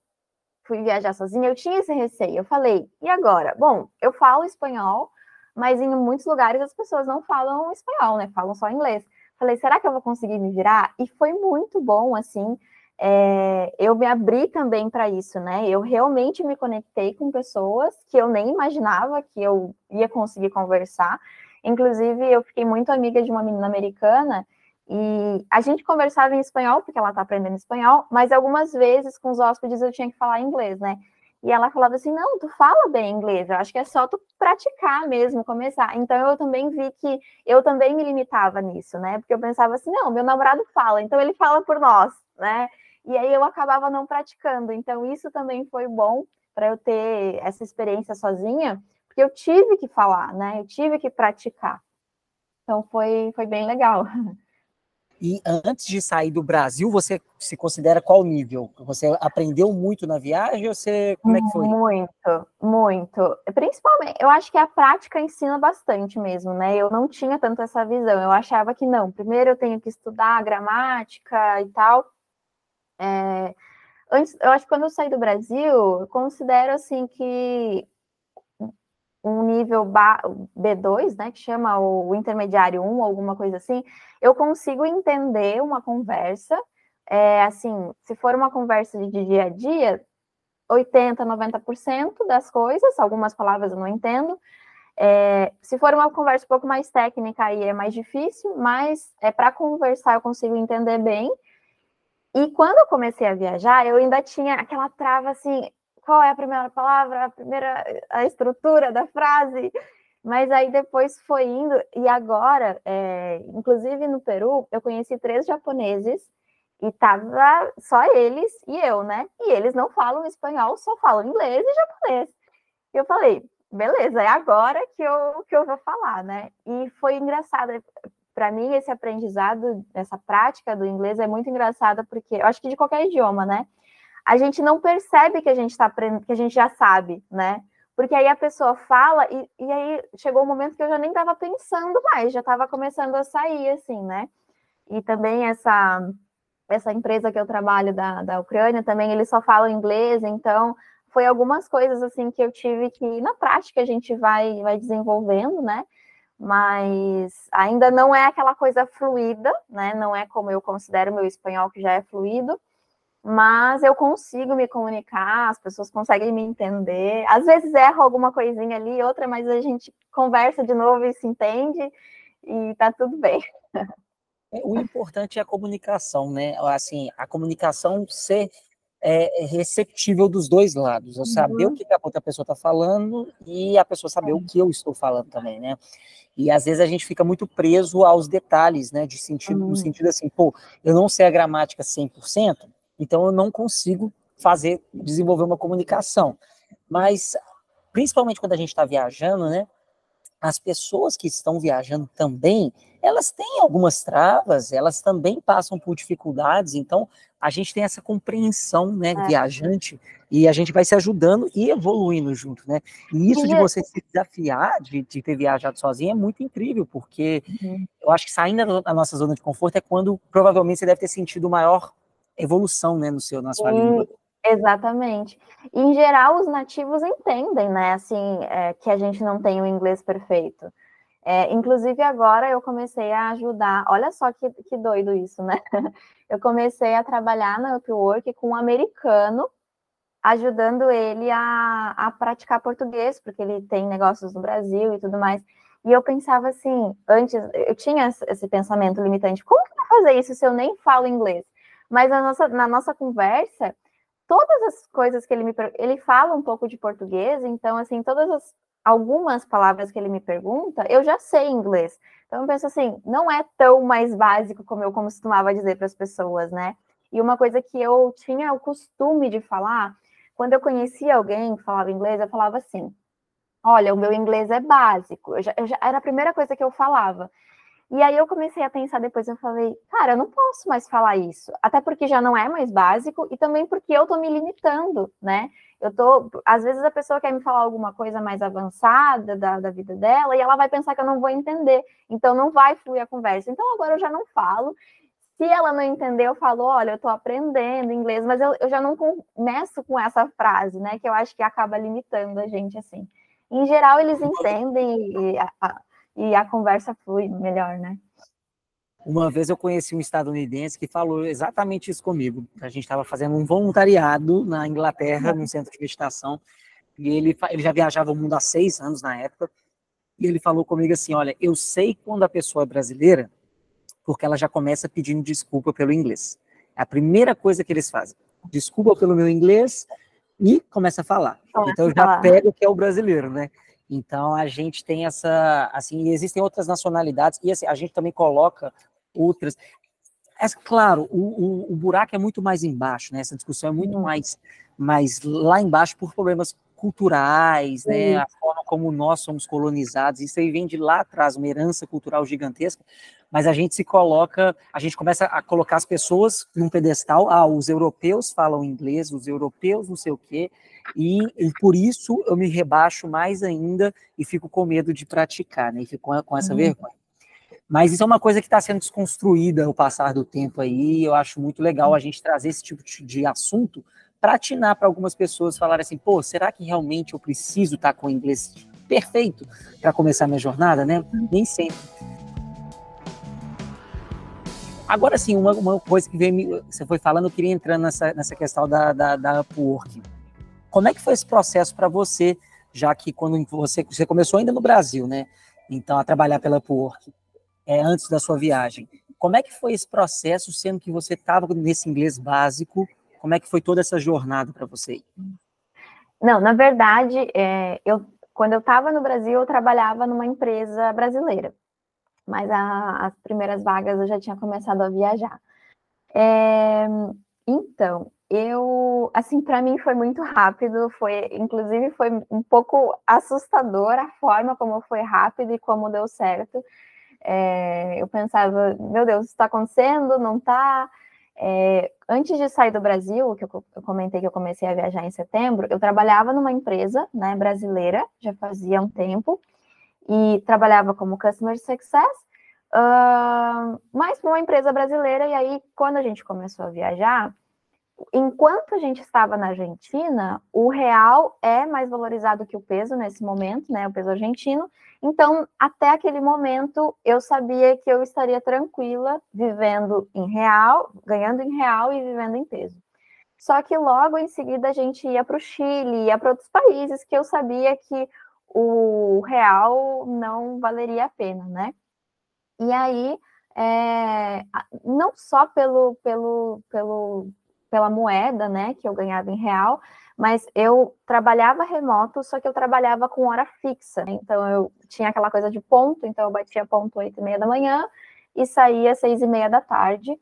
fui viajar sozinha, eu tinha esse receio. Eu falei, e agora? Bom, eu falo espanhol, mas em muitos lugares as pessoas não falam espanhol, né? Falam só inglês. Falei, será que eu vou conseguir me virar? E foi muito bom, assim é, eu me abri também para isso, né? Eu realmente me conectei com pessoas que eu nem imaginava que eu ia conseguir conversar. Inclusive, eu fiquei muito amiga de uma menina americana e a gente conversava em espanhol, porque ela está aprendendo espanhol, mas algumas vezes com os hóspedes eu tinha que falar inglês, né? E ela falava assim: não, tu fala bem inglês, eu acho que é só tu praticar mesmo, começar. Então eu também vi que eu também me limitava nisso, né? Porque eu pensava assim: não, meu namorado fala, então ele fala por nós, né? e aí eu acabava não praticando. Então, isso também foi bom para eu ter essa experiência sozinha, porque eu tive que falar, né? Eu tive que praticar. Então, foi, foi bem legal. E antes de sair do Brasil, você se considera qual nível? Você aprendeu muito na viagem ou você como é que foi? Muito, muito. Principalmente, eu acho que a prática ensina bastante mesmo, né? Eu não tinha tanto essa visão. Eu achava que não. Primeiro eu tenho que estudar gramática e tal. É, antes, eu acho que quando eu saí do Brasil, eu considero assim que nível B2, né, que chama o intermediário 1, alguma coisa assim, eu consigo entender uma conversa, é, assim, se for uma conversa de dia a dia, 80, 90% das coisas, algumas palavras eu não entendo, é, se for uma conversa um pouco mais técnica, aí é mais difícil, mas é para conversar eu consigo entender bem, e quando eu comecei a viajar, eu ainda tinha aquela trava assim, qual é a primeira palavra, a primeira a estrutura da frase. Mas aí depois foi indo, e agora, é, inclusive no Peru, eu conheci três japoneses e tava só eles e eu, né? E eles não falam espanhol, só falam inglês e japonês. E eu falei, beleza, é agora que eu, que eu vou falar, né? E foi engraçado, para mim, esse aprendizado, essa prática do inglês é muito engraçada, porque eu acho que de qualquer idioma, né? A gente não percebe que a gente está aprendendo, que a gente já sabe, né? Porque aí a pessoa fala, e, e aí chegou um momento que eu já nem estava pensando mais, já estava começando a sair, assim, né? E também essa, essa empresa que eu trabalho da, da Ucrânia, também eles só falam inglês, então foi algumas coisas assim que eu tive que, na prática, a gente vai, vai desenvolvendo, né? Mas ainda não é aquela coisa fluida, né? Não é como eu considero meu espanhol, que já é fluido, mas eu consigo me comunicar, as pessoas conseguem me entender. Às vezes erro alguma coisinha ali, outra, mas a gente conversa de novo e se entende e tá tudo bem. É, o importante é a comunicação, né? Assim, a comunicação ser é, receptível dos dois lados. Eu saber uhum. o que a outra pessoa está falando e a pessoa saber o que eu estou falando também, né? E às vezes a gente fica muito preso aos detalhes, né? De sentido, uhum. No sentido assim, pô, eu não sei a gramática 100%, então eu não consigo fazer, desenvolver uma comunicação. Mas, principalmente quando a gente está viajando, né? As pessoas que estão viajando também, elas têm algumas travas, elas também passam por dificuldades, então a gente tem essa compreensão, né, é. viajante, e a gente vai se ajudando e evoluindo junto, né? E isso de você se desafiar, de, de ter viajado sozinho, é muito incrível, porque uhum. eu acho que saindo da nossa zona de conforto é quando provavelmente você deve ter sentido maior evolução, né, no seu, na sua língua. Exatamente. em geral, os nativos entendem, né, assim, é, que a gente não tem o inglês perfeito. É, inclusive, agora eu comecei a ajudar, olha só que, que doido isso, né? Eu comecei a trabalhar na Upwork com um americano, ajudando ele a, a praticar português, porque ele tem negócios no Brasil e tudo mais. E eu pensava assim, antes, eu tinha esse pensamento limitante, como que eu vou fazer isso se eu nem falo inglês? Mas na nossa, na nossa conversa, todas as coisas que ele me ele fala um pouco de português, então assim, todas as algumas palavras que ele me pergunta, eu já sei inglês. Então eu penso assim, não é tão mais básico como eu costumava dizer para as pessoas, né? E uma coisa que eu tinha o costume de falar, quando eu conhecia alguém que falava inglês, eu falava assim: Olha, o meu inglês é básico. Eu já, eu já, era a primeira coisa que eu falava. E aí eu comecei a pensar depois, eu falei, cara, eu não posso mais falar isso, até porque já não é mais básico e também porque eu tô me limitando, né? Eu tô, às vezes a pessoa quer me falar alguma coisa mais avançada da, da vida dela e ela vai pensar que eu não vou entender, então não vai fluir a conversa. Então agora eu já não falo. Se ela não entender, eu falo, olha, eu tô aprendendo inglês, mas eu, eu já não começo com essa frase, né? Que eu acho que acaba limitando a gente assim. Em geral, eles entendem a, e a conversa flui melhor, né? Uma vez eu conheci um estadunidense que falou exatamente isso comigo. A gente estava fazendo um voluntariado na Inglaterra, num centro de meditação, e ele, ele já viajava o mundo há seis anos na época, e ele falou comigo assim: Olha, eu sei quando a pessoa é brasileira, porque ela já começa pedindo desculpa pelo inglês. É a primeira coisa que eles fazem. Desculpa pelo meu inglês e começa a falar. Então eu já pego que é o brasileiro, né? Então a gente tem essa, assim, existem outras nacionalidades e assim, a gente também coloca outras. É claro, o, o, o, buraco é muito mais embaixo, né? Essa discussão é muito mais, mais lá embaixo por problemas culturais, né? A forma como nós somos colonizados, isso aí vem de lá atrás, uma herança cultural gigantesca, mas a gente se coloca, a gente começa a colocar as pessoas num pedestal, ah, os europeus falam inglês, os europeus não sei o quê, e, e por isso eu me rebaixo mais ainda e fico com medo de praticar, né? E fico com, com essa uhum. vergonha. Mas isso é uma coisa que está sendo desconstruída ao passar do tempo aí, eu acho muito legal a gente trazer esse tipo de assunto para atinar para algumas pessoas falarem assim, pô, será que realmente eu preciso estar tá com o inglês perfeito para começar minha jornada, né? Nem sempre. Agora sim, uma, uma coisa que veio, você foi falando, eu queria entrar nessa, nessa questão da, da, da Upwork. Como é que foi esse processo para você, já que quando você, você começou ainda no Brasil, né? Então, a trabalhar pela Upwork, é, antes da sua viagem. Como é que foi esse processo, sendo que você estava nesse inglês básico como é que foi toda essa jornada para você? Não, na verdade, é, eu, quando eu estava no Brasil, eu trabalhava numa empresa brasileira, mas a, as primeiras vagas eu já tinha começado a viajar. É, então, eu, assim, para mim foi muito rápido, foi, inclusive foi um pouco assustador a forma como foi rápido e como deu certo. É, eu pensava, meu Deus, está acontecendo? Não está? É, antes de sair do Brasil, que eu, eu, comentei que eu comecei a viajar em setembro, eu trabalhava numa empresa né, brasileira, já fazia um tempo, e trabalhava como Customer Success, uh, mas para uma empresa brasileira, e aí, quando a gente começou a viajar, enquanto a gente estava na Argentina, o real é mais valorizado que o peso nesse momento, né? O peso argentino. Então, até aquele momento, eu sabia que eu estaria tranquila vivendo em real, ganhando em real e vivendo em peso. Só que logo em seguida a gente ia para o Chile, ia para outros países que eu sabia que o real não valeria a pena, né? E aí, é, não só pelo, pelo, pelo pela moeda, né, que eu ganhava em real, mas eu trabalhava remoto, só que eu trabalhava com hora fixa. Então eu tinha aquela coisa de ponto, então eu batia ponto oito e meia da manhã e saía seis e meia da tarde.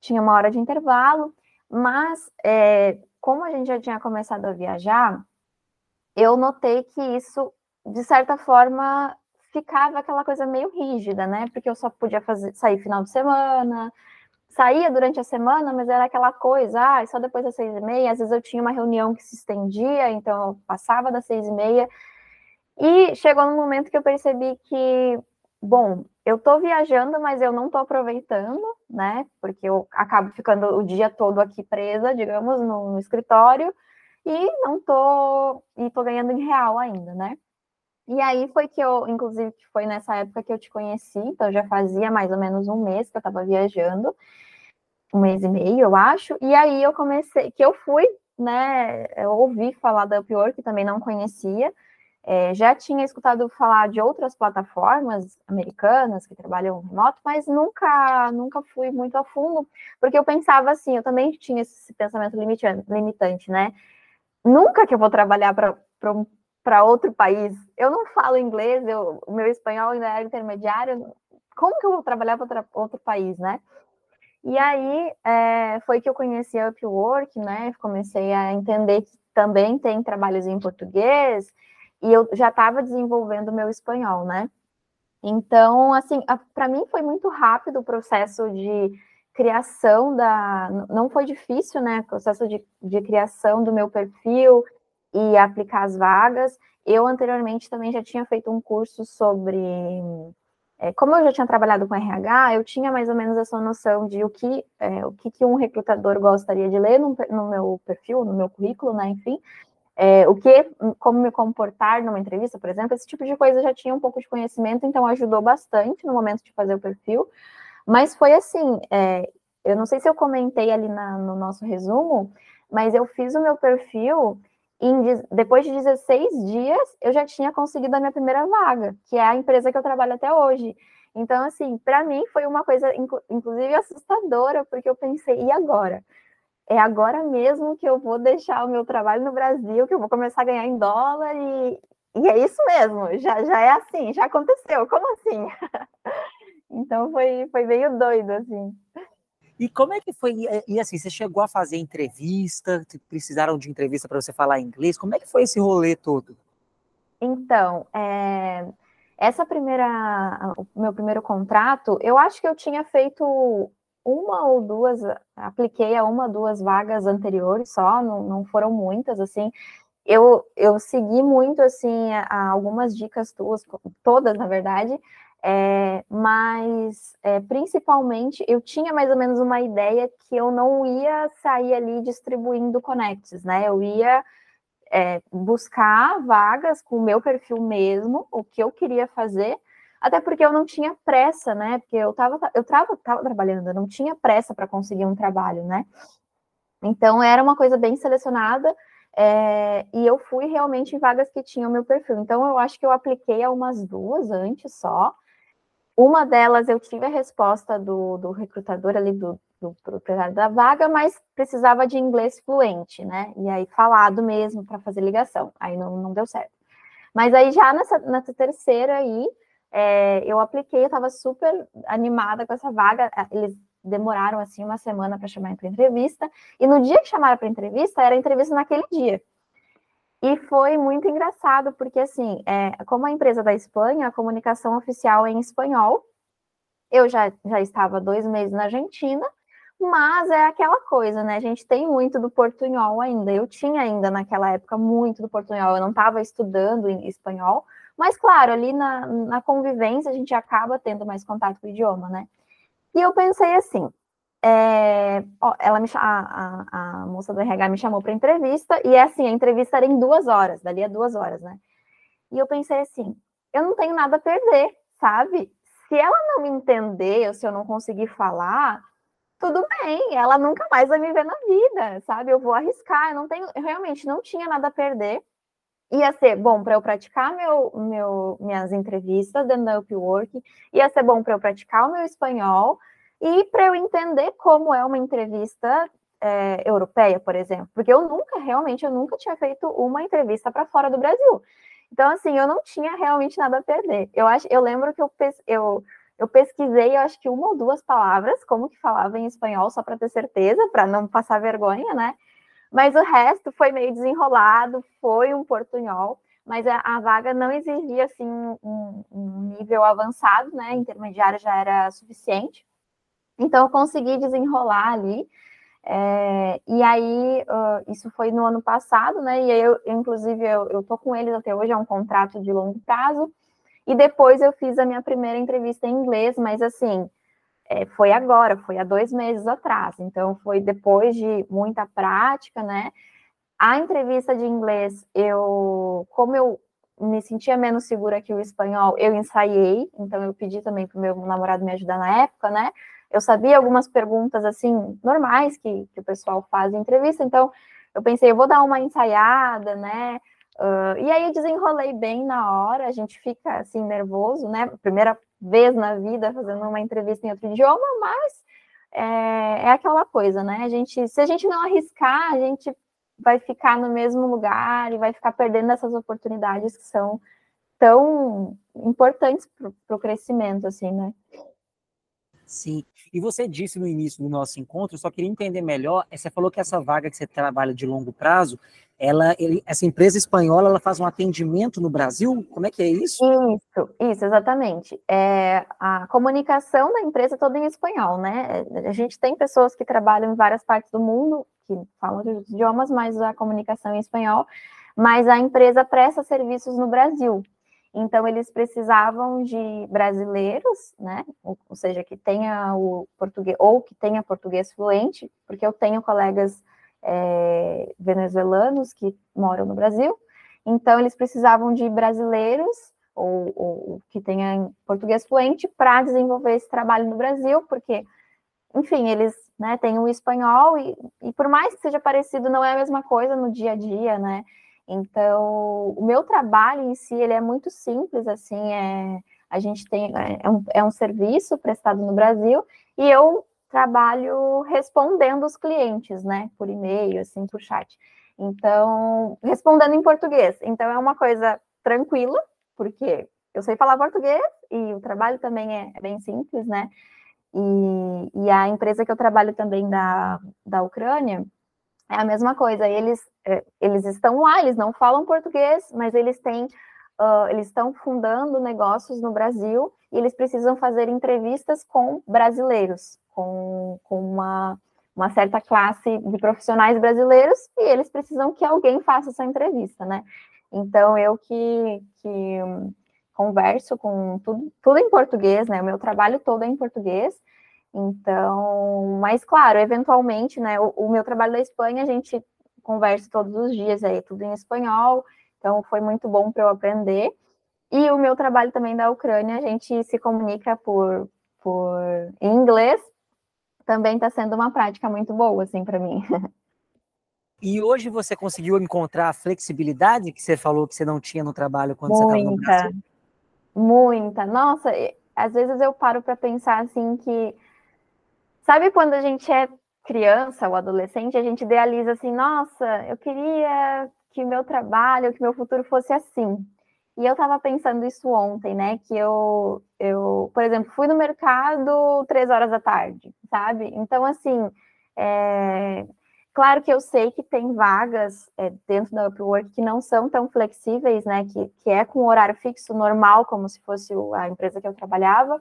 Tinha uma hora de intervalo, mas é, como a gente já tinha começado a viajar, eu notei que isso, de certa forma, ficava aquela coisa meio rígida, né? Porque eu só podia fazer, sair final de semana, saía durante a semana, mas era aquela coisa, ah, só depois das seis e meia, às vezes eu tinha uma reunião que se estendia, então eu passava das seis e meia, e chegou no momento que eu percebi que, bom, eu tô viajando, mas eu não tô aproveitando, né, porque eu acabo ficando o dia todo aqui presa, digamos, no, escritório, e não tô, e tô ganhando em real ainda, né, e aí foi que eu, inclusive, foi nessa época que eu te conheci, então já fazia mais ou menos um mês que eu estava viajando, um mês e meio, eu acho, e aí eu comecei, que eu fui, né, eu ouvi falar da Upwork, também não conhecia, é, já tinha escutado falar de outras plataformas americanas que trabalham remoto, mas nunca, nunca fui muito a fundo, porque eu pensava assim, eu também tinha esse pensamento limitante, né? Nunca que eu vou trabalhar para um para outro país. Eu não falo inglês, o meu espanhol ainda é intermediário. Como que eu vou trabalhar para outro país, né? E aí é, foi que eu conheci a Upwork, né? Comecei a entender que também tem trabalhos em português e eu já estava desenvolvendo meu espanhol, né? Então, assim, para mim foi muito rápido o processo de criação da. Não foi difícil, né? O processo de, de criação do meu perfil, e aplicar as vagas. Eu anteriormente também já tinha feito um curso sobre. É, como eu já tinha trabalhado com RH, eu tinha mais ou menos essa noção de o que, é, o que, que um recrutador gostaria de ler no, no meu perfil, no meu currículo, né? Enfim, é, o que, como me comportar numa entrevista, por exemplo, esse tipo de coisa eu já tinha um pouco de conhecimento, então ajudou bastante no momento de fazer o perfil. Mas foi assim, eu não sei se eu comentei ali na, no nosso resumo, mas eu fiz o meu perfil em, depois de 16 dias, eu já tinha conseguido a minha primeira vaga, que é a empresa que eu trabalho até hoje. Então, assim, para mim foi uma coisa, inclusive, assustadora, porque eu pensei, e agora? É agora mesmo que eu vou deixar o meu trabalho no Brasil, que eu vou começar a ganhar em dólar, e, e é isso mesmo, já, já é assim, já aconteceu, como assim? então foi, foi meio doido, assim. E como é que foi? E assim, você chegou a fazer entrevista? Precisaram de entrevista para você falar inglês? Como é que foi esse rolê todo? Então, é, essa primeira, o meu primeiro contrato, eu acho que eu tinha feito uma ou duas, apliquei a uma ou duas vagas anteriores só, não, não foram muitas, assim. Eu, eu segui muito, assim, a, a algumas dicas tuas, todas, na verdade, é, mas é, principalmente eu tinha mais ou menos uma ideia que eu não ia sair ali distribuindo connects, né? Eu ia é, buscar vagas com o meu perfil mesmo, o que eu queria fazer, até porque eu não tinha pressa, né? Porque eu estava eu tava, tava trabalhando, eu não tinha pressa para conseguir um trabalho, né? Então era uma coisa bem selecionada. É, e eu fui realmente em vagas que tinham meu perfil. Então, eu acho que eu apliquei a umas duas antes só, uma delas eu tive a resposta do, do recrutador ali, do, do proprietário da vaga, mas precisava de inglês fluente, né? E aí falado mesmo para fazer ligação. Aí não, não deu certo. Mas aí já nessa, nessa terceira aí, é, eu apliquei, eu estava super animada com essa vaga. Eles demoraram assim uma semana para chamar para entrevista. E no dia que chamaram para entrevista, era entrevista naquele dia. E foi muito engraçado, porque assim, é, como a empresa da Espanha, a comunicação oficial é em espanhol. Eu já, já estava dois meses na Argentina, mas é aquela coisa, né? A gente tem muito do portunhol ainda. Eu tinha ainda naquela época muito do portunhol. Eu não estava estudando em espanhol, mas claro, ali na, na convivência a gente acaba tendo mais contato com o idioma, né? E eu pensei assim, é, ó, ela me, a, a, a, moça do RH me chamou para entrevista, e é assim, a entrevista era em duas horas, dali a duas horas, né? E eu pensei assim, eu não tenho nada a perder, sabe? Se ela não me entender, ou se eu não conseguir falar, tudo bem, ela nunca mais vai me ver na vida, sabe? Eu vou arriscar, eu não tenho, eu realmente não tinha nada a perder. Ia ser bom para eu praticar meu, meu, minhas entrevistas dentro da Upwork, ia ser bom para eu praticar o meu espanhol e para eu entender como é uma entrevista é, europeia, por exemplo, porque eu nunca, realmente, eu nunca tinha feito uma entrevista para fora do Brasil. Então, assim, eu não tinha realmente nada a perder. Eu acho, eu lembro que eu, eu eu pesquisei, eu acho que uma ou duas palavras, como que falava em espanhol, só para ter certeza, para não passar vergonha, né? Mas o resto foi meio desenrolado, foi um portunhol, mas a, a vaga não exigia assim um, um, nível avançado, né? Intermediário já era suficiente. Então eu consegui desenrolar ali. É, e aí, uh, isso foi no ano passado, né? E eu, inclusive, eu, eu tô com eles até hoje, é um contrato de longo prazo. E depois eu fiz a minha primeira entrevista em inglês, mas assim, é, foi agora, foi há dois meses atrás. Então, foi depois de muita prática, né? A entrevista de inglês, eu, como eu me sentia menos segura que o espanhol, eu ensaiei, então eu pedi também para o meu namorado me ajudar na época, né? Eu sabia algumas perguntas, assim, normais que, que o pessoal faz em entrevista, então eu pensei, eu vou dar uma ensaiada, né? Uh, e aí desenrolei bem na hora, a gente fica assim nervoso, né? Primeira vez na vida fazendo uma entrevista em outro idioma, mas é, é, aquela coisa, né? A gente, se a gente não arriscar, a gente vai ficar no mesmo lugar e vai ficar perdendo essas oportunidades que são tão importantes para o crescimento, assim, né? Sim. E você disse no início do nosso encontro, só queria entender melhor, você falou que essa vaga que você trabalha de longo prazo, ela, ele, essa empresa espanhola, ela faz um atendimento no Brasil? Como é que é isso? Isso, isso, exatamente. É, a comunicação da empresa é toda em espanhol, né? A gente tem pessoas que trabalham em várias partes do mundo, que falam outros idiomas, mas a comunicação é em espanhol, mas a empresa presta serviços no Brasil. Então, eles precisavam de brasileiros, né? Ou, ou, seja, que tenha o português, ou que tenha português fluente, porque eu tenho colegas é, venezuelanos que moram no Brasil. Então, eles precisavam de brasileiros ou, ou que tenham português fluente para desenvolver esse trabalho no Brasil, porque, enfim, eles né, têm o espanhol e, e por mais que seja parecido, não é a mesma coisa no dia a dia, né? Então, o meu trabalho em si, ele é muito simples, assim, é, a gente tem, é, é um, é um serviço prestado no Brasil, e eu trabalho respondendo os clientes, né, por e-mail, assim, por chat. Então, respondendo em português. Então, é uma coisa tranquila, porque eu sei falar português e o trabalho também é, é bem simples, né? E, e, a empresa que eu trabalho também da, da Ucrânia, é a mesma coisa, eles, é, eles estão lá, eles não falam português, mas eles têm, uh, eles estão fundando negócios no Brasil e eles precisam fazer entrevistas com brasileiros, com, com uma, uma certa classe de profissionais brasileiros, e eles precisam que alguém faça essa entrevista, né? Então, eu que, que converso com tudo, tudo em português, né? O meu trabalho todo é em português, então, mas claro, eventualmente, né, o, o, meu trabalho da Espanha, a gente conversa todos os dias aí, tudo em espanhol, então foi muito bom para eu aprender. E o meu trabalho também da Ucrânia, a gente se comunica por, por em inglês, também está sendo uma prática muito boa, assim, para mim. E hoje você conseguiu encontrar a flexibilidade que você falou que você não tinha no trabalho quando muita, você estava no Brasil? Muita, nossa, às vezes eu paro para pensar assim que Sabe quando a gente é criança ou adolescente, a gente idealiza assim, nossa, eu queria que o meu trabalho, que meu futuro fosse assim. E eu estava pensando isso ontem, né? Que eu, eu, por exemplo, fui no mercado três horas da tarde, sabe? Então, assim, é... claro que eu sei que tem vagas é, dentro da Upwork que não são tão flexíveis, né? Que, que é com horário fixo normal, como se fosse a empresa que eu trabalhava.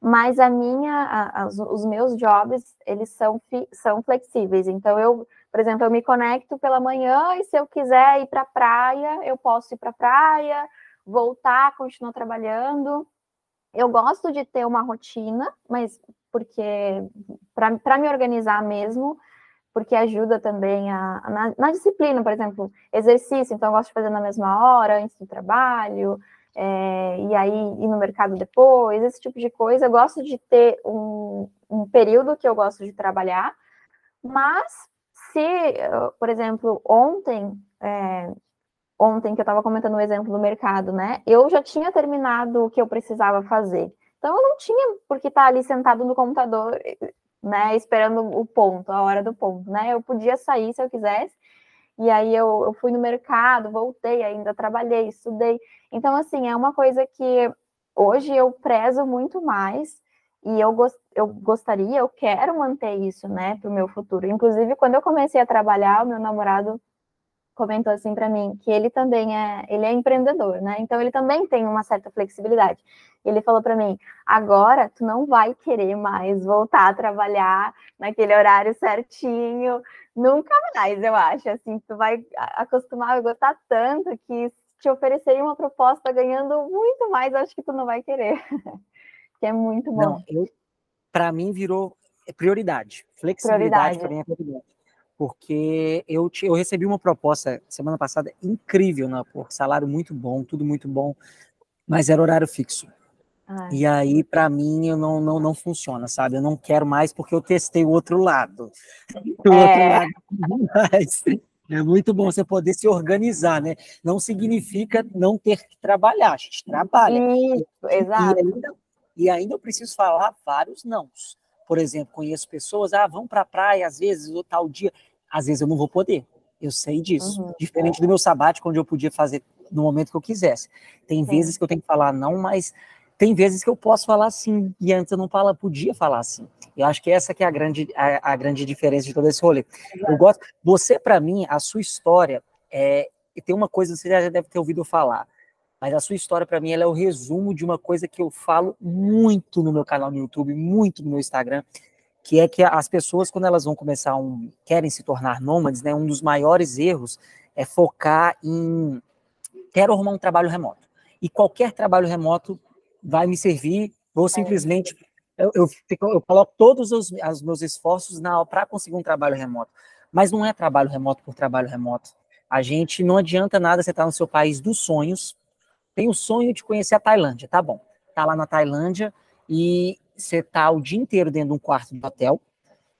Mas a minha, a, os meus jobs, eles são, são flexíveis. Então, eu, por exemplo, eu me conecto pela manhã e se eu quiser ir para a praia, eu posso ir para a praia, voltar, continuar trabalhando. Eu gosto de ter uma rotina, mas porque para me organizar mesmo, porque ajuda também a, a na, na, disciplina, por exemplo, exercício, então eu gosto de fazer na mesma hora, antes do trabalho, é, e aí ir no mercado depois, esse tipo de coisa. Eu gosto de ter um, um período que eu gosto de trabalhar, mas se, por exemplo, ontem, é, ontem que eu estava comentando o exemplo do mercado, né? Eu já tinha terminado o que eu precisava fazer. Então eu não tinha por que estar ali sentado no computador, né, esperando o ponto, a hora do ponto, né? Eu podia sair se eu quisesse. E aí eu, eu fui no mercado, voltei, ainda trabalhei, estudei. Então, assim, é uma coisa que hoje eu prezo muito mais e eu, eu gostaria, eu quero manter isso, né, para o meu futuro. Inclusive, quando eu comecei a trabalhar, o meu namorado comentou assim para mim que ele também é, ele é empreendedor, né? Então ele também tem uma certa flexibilidade. Ele falou para mim: "Agora tu não vai querer mais voltar a trabalhar naquele horário certinho, nunca mais, eu acho. Assim, tu vai acostumar a gostar tanto que te oferecerem uma proposta ganhando muito mais, acho que tu não vai querer. que é muito bom. Não, para mim virou prioridade. Flexibilidade para mim é prioridade porque eu, eu recebi uma proposta semana passada incrível, né, por salário muito bom, tudo muito bom, mas era horário fixo. Ai. E aí, para mim, eu não, não, não funciona, sabe? Eu não quero mais porque eu testei o outro lado. O é. outro lado mais. É muito bom você poder se organizar, né? Não significa não ter que trabalhar, a gente trabalha. Isso, exato. E ainda, e ainda eu preciso falar vários nãos. Por exemplo, conheço pessoas, ah, vão para a praia às vezes, ou tal dia às vezes eu não vou poder. Eu sei disso. Uhum. Diferente do meu sabático, onde eu podia fazer no momento que eu quisesse. Tem sim. vezes que eu tenho que falar não, mas tem vezes que eu posso falar sim, e antes eu não fala, podia falar sim. Eu acho que essa que é a grande, a, a grande diferença de todo esse rolê. Eu gosto, você para mim, a sua história é, tem uma coisa que você já deve ter ouvido falar, mas a sua história para mim ela é o resumo de uma coisa que eu falo muito no meu canal no YouTube, muito no meu Instagram, que é que as pessoas, quando elas vão começar um, querem se tornar nômades, né, um dos maiores erros é focar em quero arrumar um trabalho remoto. E qualquer trabalho remoto vai me servir, ou simplesmente eu, eu, eu coloco todos os, os meus esforços para conseguir um trabalho remoto. Mas não é trabalho remoto por trabalho remoto. A gente não adianta nada você estar tá no seu país dos sonhos. Tem o sonho de conhecer a Tailândia, tá bom? Tá lá na Tailândia e você tá o dia inteiro dentro de um quarto de hotel,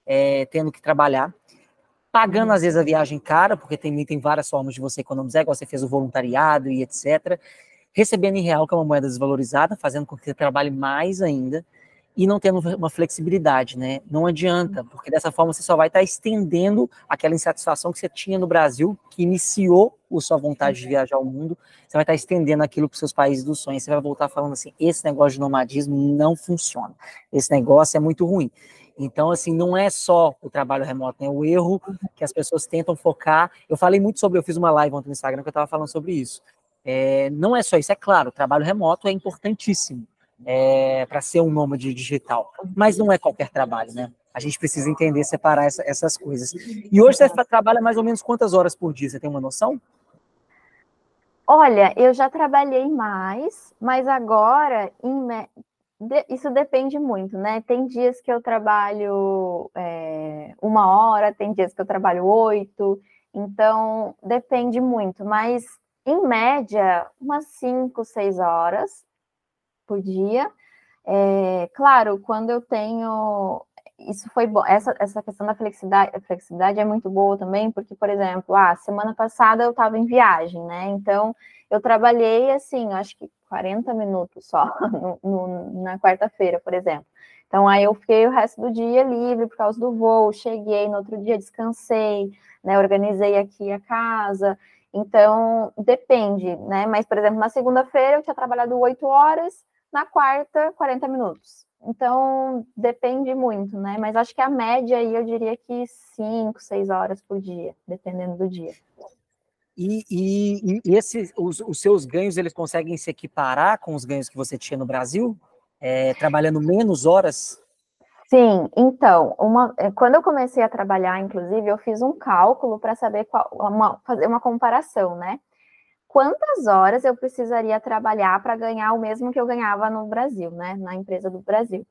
é, tendo que trabalhar, pagando às vezes a viagem cara, porque tem, tem várias formas de você economizar, igual você fez o voluntariado e etc. Recebendo em real, que é uma moeda desvalorizada, fazendo com que você trabalhe mais ainda e não tendo uma flexibilidade, né? Não adianta, porque dessa forma você só vai estar estendendo aquela insatisfação que você tinha no Brasil, que iniciou a sua vontade de viajar ao mundo, você vai estar estendendo aquilo para os seus países dos sonhos, você vai voltar falando assim, esse negócio de nomadismo não funciona, esse negócio é muito ruim. Então, assim, não é só o trabalho remoto, né? O erro que as pessoas tentam focar. Eu falei muito sobre, eu fiz uma live ontem no Instagram que eu estava falando sobre isso. É, não é só isso, é claro, o trabalho remoto é importantíssimo é, para ser um nômade digital. Mas não é qualquer trabalho, né? A gente precisa entender, separar essa, essas coisas. E hoje você trabalha mais ou menos quantas horas por dia? Você tem uma noção? Olha, eu já trabalhei mais, mas agora isso depende muito, né? Tem dias que eu trabalho é, uma hora, tem dias que eu trabalho oito, então depende muito, mas em média, umas cinco, seis horas por dia. É, claro, quando eu tenho. Isso foi bom. Essa, essa questão da flexibilidade, flexibilidade é muito boa também, porque, por exemplo, a ah, semana passada eu estava em viagem, né? Então, eu trabalhei assim, acho que 40 minutos só no, no, na quarta-feira, por exemplo. Então, aí eu fiquei o resto do dia livre por causa do voo, cheguei, no outro dia descansei, né? Organizei aqui a casa. Então, depende, né? Mas, por exemplo, na segunda-feira eu tinha trabalhado oito horas, na quarta, 40 minutos. Então, depende muito, né? Mas acho que a média aí eu diria que 5, 6 horas por dia, dependendo do dia. E, e, e esses, os, os, seus ganhos, eles conseguem se equiparar com os ganhos que você tinha no Brasil? é, trabalhando menos horas? Sim, então, uma, é, quando eu comecei a trabalhar, inclusive, eu fiz um cálculo para saber qual, uma, fazer uma comparação, né? Quantas horas eu precisaria trabalhar para ganhar o mesmo que eu ganhava no Brasil, né? Na empresa do Brasil.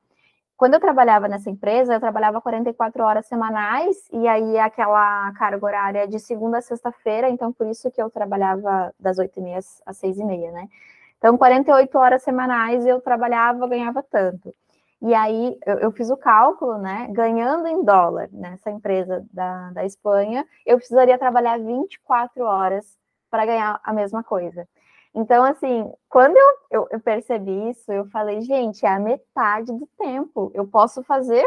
Quando eu trabalhava nessa empresa, eu trabalhava 44 horas semanais, e aí aquela carga horária de segunda a sexta-feira, então por isso que eu trabalhava das 8h30 às 6h30, né? Então, 48 horas semanais eu trabalhava, ganhava tanto. E aí eu, eu, fiz o cálculo, né? Ganhando em dólar nessa empresa da, da Espanha, eu precisaria trabalhar 24 horas para ganhar a mesma coisa. Então, assim, quando eu, eu, eu, percebi isso, eu falei, gente, é a metade do tempo. Eu posso fazer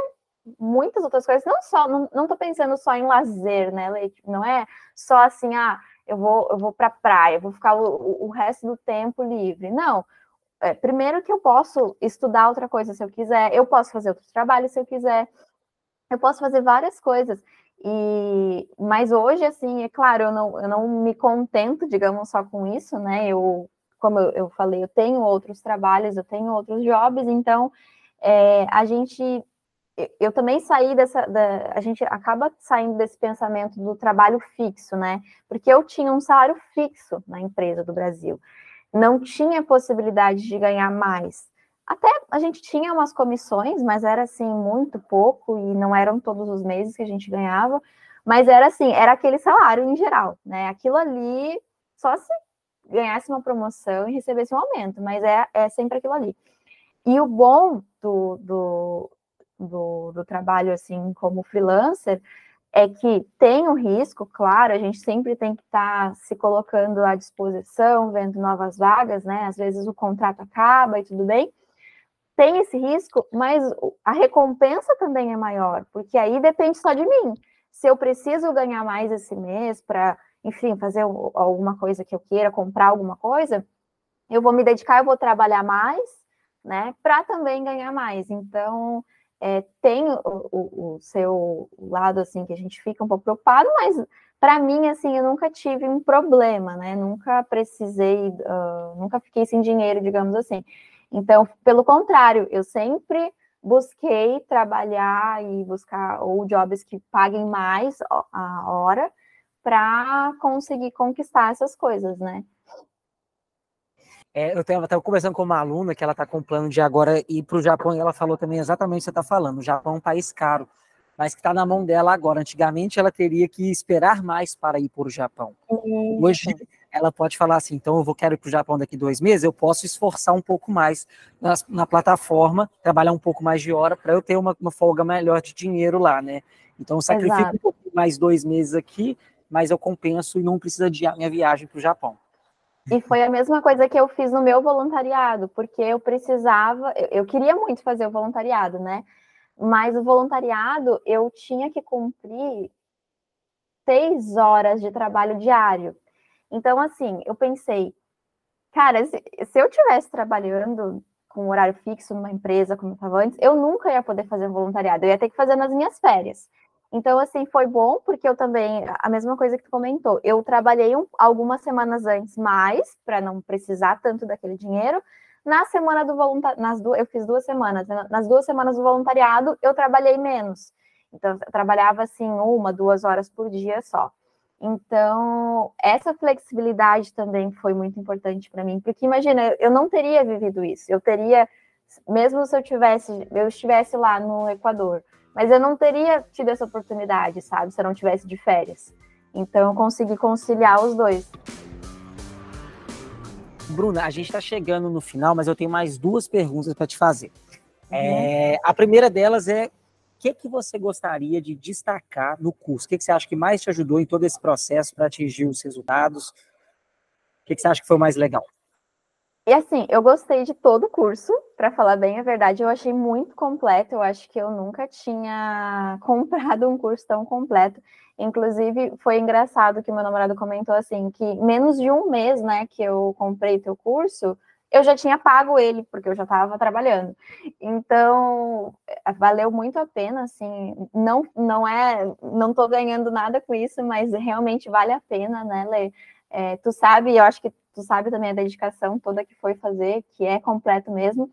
muitas outras coisas, não só, não, não tô pensando só em lazer, né, Leite? Não é só assim, ah, eu vou, eu vou para praia, vou ficar o, o resto do tempo livre. Não, é, primeiro que eu posso estudar outra coisa se eu quiser, eu posso fazer outro trabalho se eu quiser, eu posso fazer várias coisas. E, mas hoje, assim, é claro, eu não, eu não me contento, digamos, só com isso, né? Eu, como eu, eu falei, eu tenho outros trabalhos, eu tenho outros jobs, então é, a gente eu também saí dessa. Da, a gente acaba saindo desse pensamento do trabalho fixo, né? Porque eu tinha um salário fixo na empresa do Brasil não tinha possibilidade de ganhar mais. Até a gente tinha umas comissões, mas era assim muito pouco e não eram todos os meses que a gente ganhava, mas era assim, era aquele salário em geral, né? Aquilo ali só se ganhasse uma promoção e recebesse um aumento, mas é, é sempre aquilo ali. E o bom do, do, do, do trabalho assim como freelancer é que tem o risco, claro, a gente sempre tem que estar tá se colocando à disposição, vendo novas vagas, né? Às vezes o contrato acaba e tudo bem. Tem esse risco, mas a recompensa também é maior, porque aí depende só de mim. Se eu preciso ganhar mais esse mês para, enfim, fazer alguma coisa que eu queira, comprar alguma coisa, eu vou me dedicar, eu vou trabalhar mais, né, para também ganhar mais. Então, é, tem o, o, o, seu lado assim que a gente fica um pouco preocupado, mas para mim assim eu nunca tive um problema, né? Nunca precisei, uh, nunca fiquei sem dinheiro, digamos assim. Então, pelo contrário, eu sempre busquei trabalhar e buscar ou jobs que paguem mais a hora para conseguir conquistar essas coisas, né? É, eu estava conversando com uma aluna que ela está com o plano de agora ir para o Japão e ela falou também exatamente o que você está falando. O Japão é um país caro, mas que está na mão dela agora. Antigamente ela teria que esperar mais para ir para o Japão. Isso. Hoje ela pode falar assim: então eu vou quero ir para o Japão daqui dois meses, eu posso esforçar um pouco mais na, na plataforma, trabalhar um pouco mais de hora para eu ter uma, uma, folga melhor de dinheiro lá, né? Então eu sacrifico Exato. um pouco mais dois meses aqui, mas eu compenso e não precisa adiar minha viagem para o Japão. E foi a mesma coisa que eu fiz no meu voluntariado, porque eu precisava, eu, queria muito fazer o voluntariado, né? Mas o voluntariado eu tinha que cumprir seis horas de trabalho diário. Então, assim, eu pensei, cara, se, se eu tivesse trabalhando com horário fixo numa empresa, como eu estava antes, eu nunca ia poder fazer voluntariado, eu ia ter que fazer nas minhas férias. Então, assim, foi bom, porque eu também, a mesma coisa que tu comentou, eu trabalhei um, algumas semanas antes mais, para não precisar tanto daquele dinheiro. Na semana do voluntariado, eu fiz duas semanas, né? nas duas semanas do voluntariado, eu trabalhei menos. Então, eu trabalhava, assim, uma, duas horas por dia só. Então, essa flexibilidade também foi muito importante para mim, porque imagina, eu não teria vivido isso, eu teria, mesmo se eu tivesse, eu estivesse lá no Equador, mas eu não teria tido essa oportunidade, sabe? Se eu não tivesse de férias. Então eu consegui conciliar os dois. Bruna, a gente está chegando no final, mas eu tenho mais duas perguntas para te fazer. Uhum. É, a primeira delas é: o que, que você gostaria de destacar no curso? O que, que você acha que mais te ajudou em todo esse processo para atingir os resultados? O que, que você acha que foi mais legal? E assim, eu gostei de todo o curso, para falar bem a verdade, eu achei muito completo. Eu acho que eu nunca tinha comprado um curso tão completo. Inclusive, foi engraçado que meu namorado comentou assim que menos de um mês, né, que eu comprei teu curso, eu já tinha pago ele, porque eu já estava trabalhando. Então, valeu muito a pena, assim, não, não é, não estou ganhando nada com isso, mas realmente vale a pena, né, Lê? É, tu sabe, eu acho que tu sabe também a dedicação toda que foi fazer, que é completo mesmo.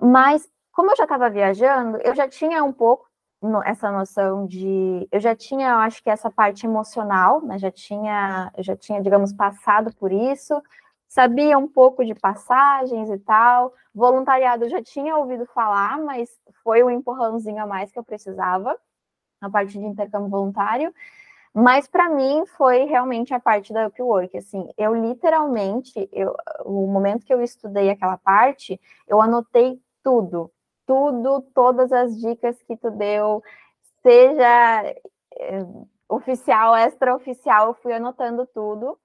Mas, como eu já estava viajando, eu já tinha um pouco essa noção de. Eu já tinha, eu acho que essa parte emocional, né? Já tinha, eu já tinha, digamos, passado por isso, sabia um pouco de passagens e tal. Voluntariado eu já tinha ouvido falar, mas foi um empurrãozinho a mais que eu precisava, a parte de intercâmbio voluntário. Mas para mim foi realmente a parte da Upwork, assim, eu literalmente, eu, o momento que eu estudei aquela parte, eu anotei tudo, tudo, todas as dicas que tu deu, seja é, oficial, extraoficial, eu fui anotando tudo.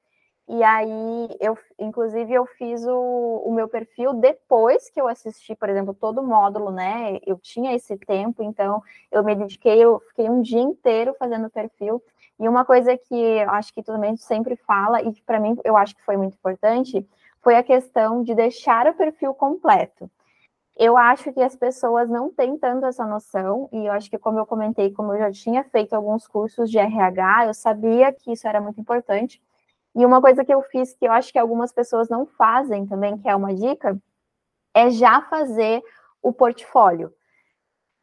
E aí, eu, inclusive, eu fiz o, o meu perfil depois que eu assisti, por exemplo, todo o módulo, né? Eu tinha esse tempo, então eu me dediquei, eu fiquei um dia inteiro fazendo o perfil. E uma coisa que eu acho que também sempre fala, e que para mim eu acho que foi muito importante, foi a questão de deixar o perfil completo. Eu acho que as pessoas não têm tanto essa noção, e eu acho que, como eu comentei, como eu já tinha feito alguns cursos de RH, eu sabia que isso era muito importante. E uma coisa que eu fiz, que eu acho que algumas pessoas não fazem também, que é uma dica, é já fazer o portfólio.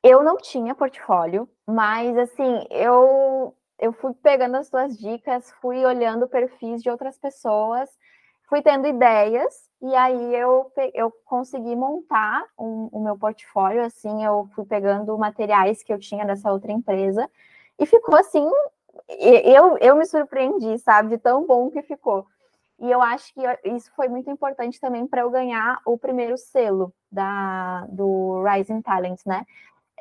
Eu não tinha portfólio, mas assim, eu eu fui pegando as suas dicas, fui olhando perfis de outras pessoas, fui tendo ideias e aí eu, eu consegui montar um, o meu portfólio, assim, eu fui pegando materiais que eu tinha dessa outra empresa, e ficou assim, eu, eu me surpreendi, sabe, de tão bom que ficou. E eu acho que isso foi muito importante também para eu ganhar o primeiro selo da, do Rising Talent, né?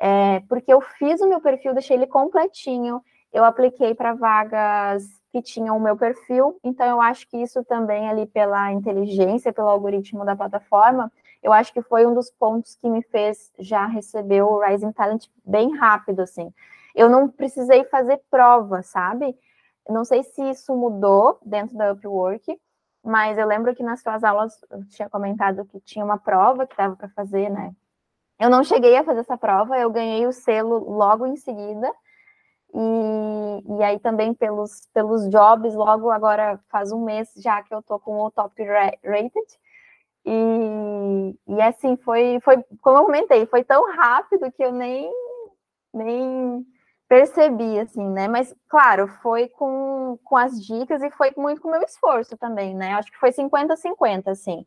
É, porque eu fiz o meu perfil, deixei ele completinho, eu apliquei para vagas que tinham o meu perfil, então eu acho que isso também ali pela inteligência, pelo algoritmo da plataforma, eu acho que foi um dos pontos que me fez já receber o Rising Talent bem rápido, assim. Eu não precisei fazer prova, sabe? Não sei se isso mudou dentro da Upwork, mas eu lembro que nas suas aulas eu tinha comentado que tinha uma prova que dava para fazer, né? Eu não cheguei a fazer essa prova, eu ganhei o selo logo em seguida, e, e aí também pelos, pelos jobs, logo agora faz um mês já que eu tô com o top rated. E, e assim, foi, foi, como eu comentei, foi tão rápido que eu nem, nem percebi, assim, né? Mas, claro, foi com, com as dicas e foi muito com o meu esforço também, né? Acho que foi 50-50, assim.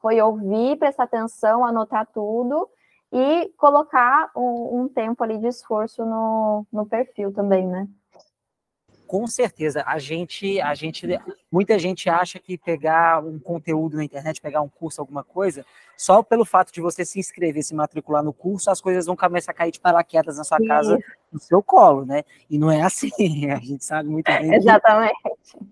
Foi ouvir, prestar atenção, anotar tudo e colocar um, um tempo ali de esforço no, no perfil também, né? Com certeza, a gente, a gente, muita gente acha que pegar um conteúdo na internet, pegar um curso, alguma coisa, só pelo fato de você se inscrever, se matricular no curso, as coisas vão começar a cair de paraquedas na sua Sim. casa, no seu colo, né? E não é assim, a gente sabe muito bem. Exatamente.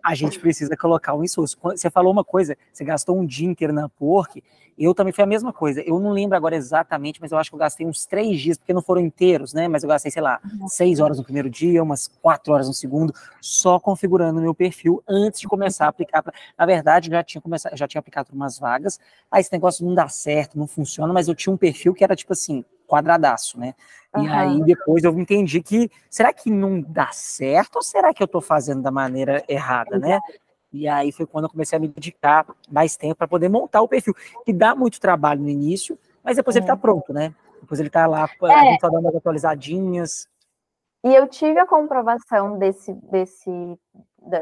A gente precisa colocar um esforço. Você falou uma coisa, você gastou um dia inteiro na Pork, eu também foi a mesma coisa. Eu não lembro agora exatamente, mas eu acho que eu gastei uns três dias, porque não foram inteiros, né? Mas eu gastei, sei lá, uhum. seis horas no primeiro dia, umas quatro horas no segundo, só configurando o meu perfil antes de começar a aplicar. Na verdade, já tinha começado, já tinha aplicado para umas vagas. Aí esse negócio não dá certo, não funciona, mas eu tinha um perfil que era tipo assim, quadradaço, né? Uhum. E aí depois eu entendi que será que não dá certo ou será que eu estou fazendo da maneira errada, né? E aí foi quando eu comecei a me dedicar mais tempo para poder montar o perfil, que dá muito trabalho no início, mas depois é. ele está pronto, né? Depois ele está lá, é. a gente só dá umas atualizadinhas. E eu tive a comprovação desse, desse,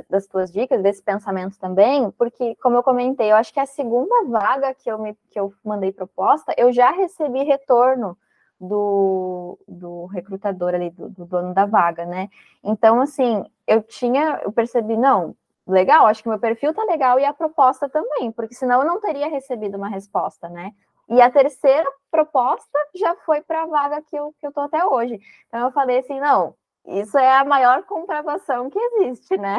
das tuas dicas, desse pensamento também, porque, como eu comentei, eu acho que a segunda vaga que eu, me, que eu mandei proposta, eu já recebi retorno do, do recrutador ali, do, do dono da vaga, né? Então, assim, eu tinha, eu percebi, não, legal, acho que meu perfil tá legal e a proposta também, porque senão eu não teria recebido uma resposta, né? E a terceira proposta já foi para a vaga que eu, que eu tô até hoje. Então eu falei assim, não, isso é a maior comprovação que existe, né?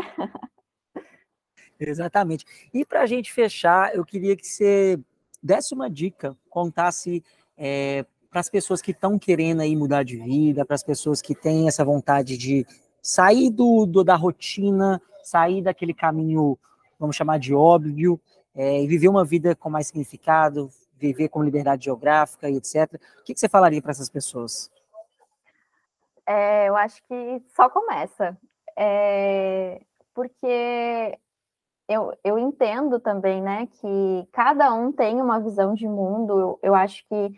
Exatamente. E para a gente fechar, eu queria que você desse uma dica, contasse é, para as pessoas que estão querendo aí mudar de vida, para as pessoas que têm essa vontade de sair do, do da rotina sair daquele caminho, vamos chamar de óbvio, é, e viver uma vida com mais significado, viver com liberdade geográfica e etc. O que, que você falaria para essas pessoas? É, eu acho que só começa. É, porque eu, eu entendo também, né, que cada um tem uma visão de mundo. Eu, eu acho que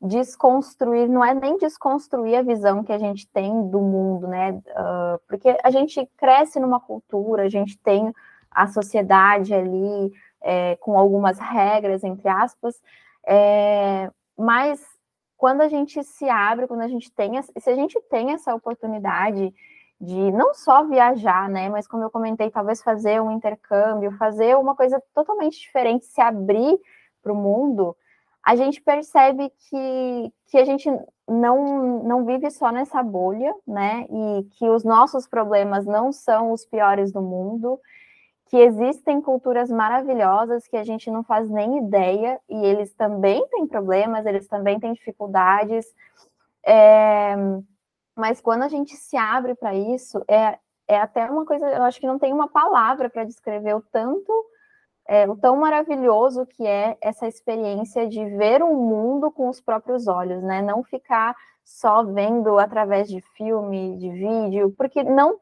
desconstruir, não é nem desconstruir a visão que a gente tem do mundo, né? Uh, porque a gente cresce numa cultura, a gente tem a sociedade ali é, com algumas regras, entre aspas, é, mas quando a gente se abre, quando a gente tem, se a gente tem essa oportunidade de não só viajar, né, mas como eu comentei, talvez fazer um intercâmbio, fazer uma coisa totalmente diferente, se abrir para o mundo, a gente percebe que, que a gente não, não vive só nessa bolha, né? E que os nossos problemas não são os piores do mundo, que existem culturas maravilhosas que a gente não faz nem ideia, e eles também têm problemas, eles também têm dificuldades. É, mas quando a gente se abre para isso, é, é até uma coisa, eu acho que não tem uma palavra para descrever o tanto é, o tão maravilhoso que é essa experiência de ver o mundo com os próprios olhos, né? Não ficar só vendo através de filme, de vídeo, porque não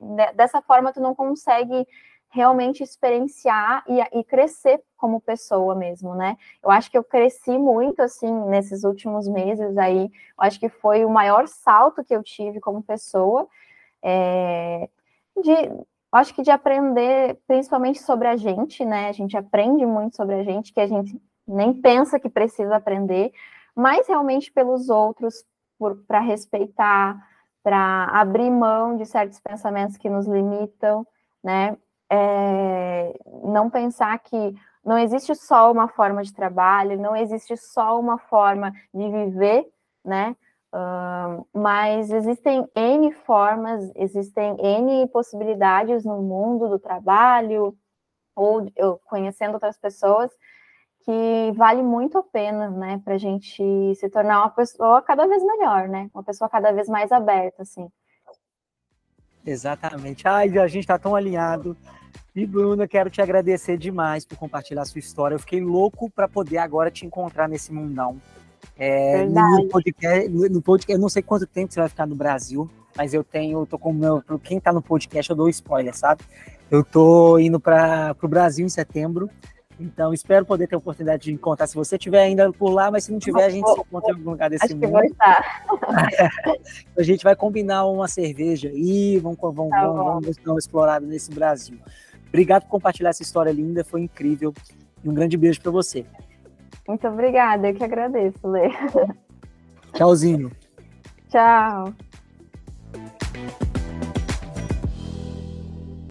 né, dessa forma tu não consegue realmente experienciar e, e, crescer como pessoa mesmo, né? Eu acho que eu cresci muito assim nesses últimos meses aí. Eu acho que foi o maior salto que eu tive como pessoa. É, de acho que de aprender principalmente sobre a gente, né? A gente aprende muito sobre a gente, que a gente nem pensa que precisa aprender, mas realmente pelos outros, para respeitar, para abrir mão de certos pensamentos que nos limitam, né? É, não pensar que não existe só uma forma de trabalho, não existe só uma forma de viver, né? Uh, mas existem N formas, existem N possibilidades no mundo do trabalho, ou conhecendo outras pessoas, que vale muito a pena, né, para a gente se tornar uma pessoa cada vez melhor, né, uma pessoa cada vez mais aberta, assim. Exatamente. Ai, a gente está tão alinhado. E Bruna, quero te agradecer demais por compartilhar a sua história. Eu fiquei louco para poder agora te encontrar nesse mundão. É, no, podcast, no podcast, eu não sei quanto tempo você vai ficar no Brasil, mas eu tenho, eu tô com meu, quem tá no podcast, eu dou spoiler, sabe? Eu tô indo para o Brasil em setembro, então espero poder ter a oportunidade de encontrar se você estiver ainda por lá, mas se não tiver, a gente se encontra em algum lugar desse Acho mundo. Que vai estar. a gente vai combinar uma cerveja aí, vamos, vamos, tá vamos, vamos dar uma explorada nesse Brasil. Obrigado por compartilhar essa história linda, foi incrível. E um grande beijo para você. Muito obrigada, eu que agradeço, Lê. Tchauzinho. Tchau.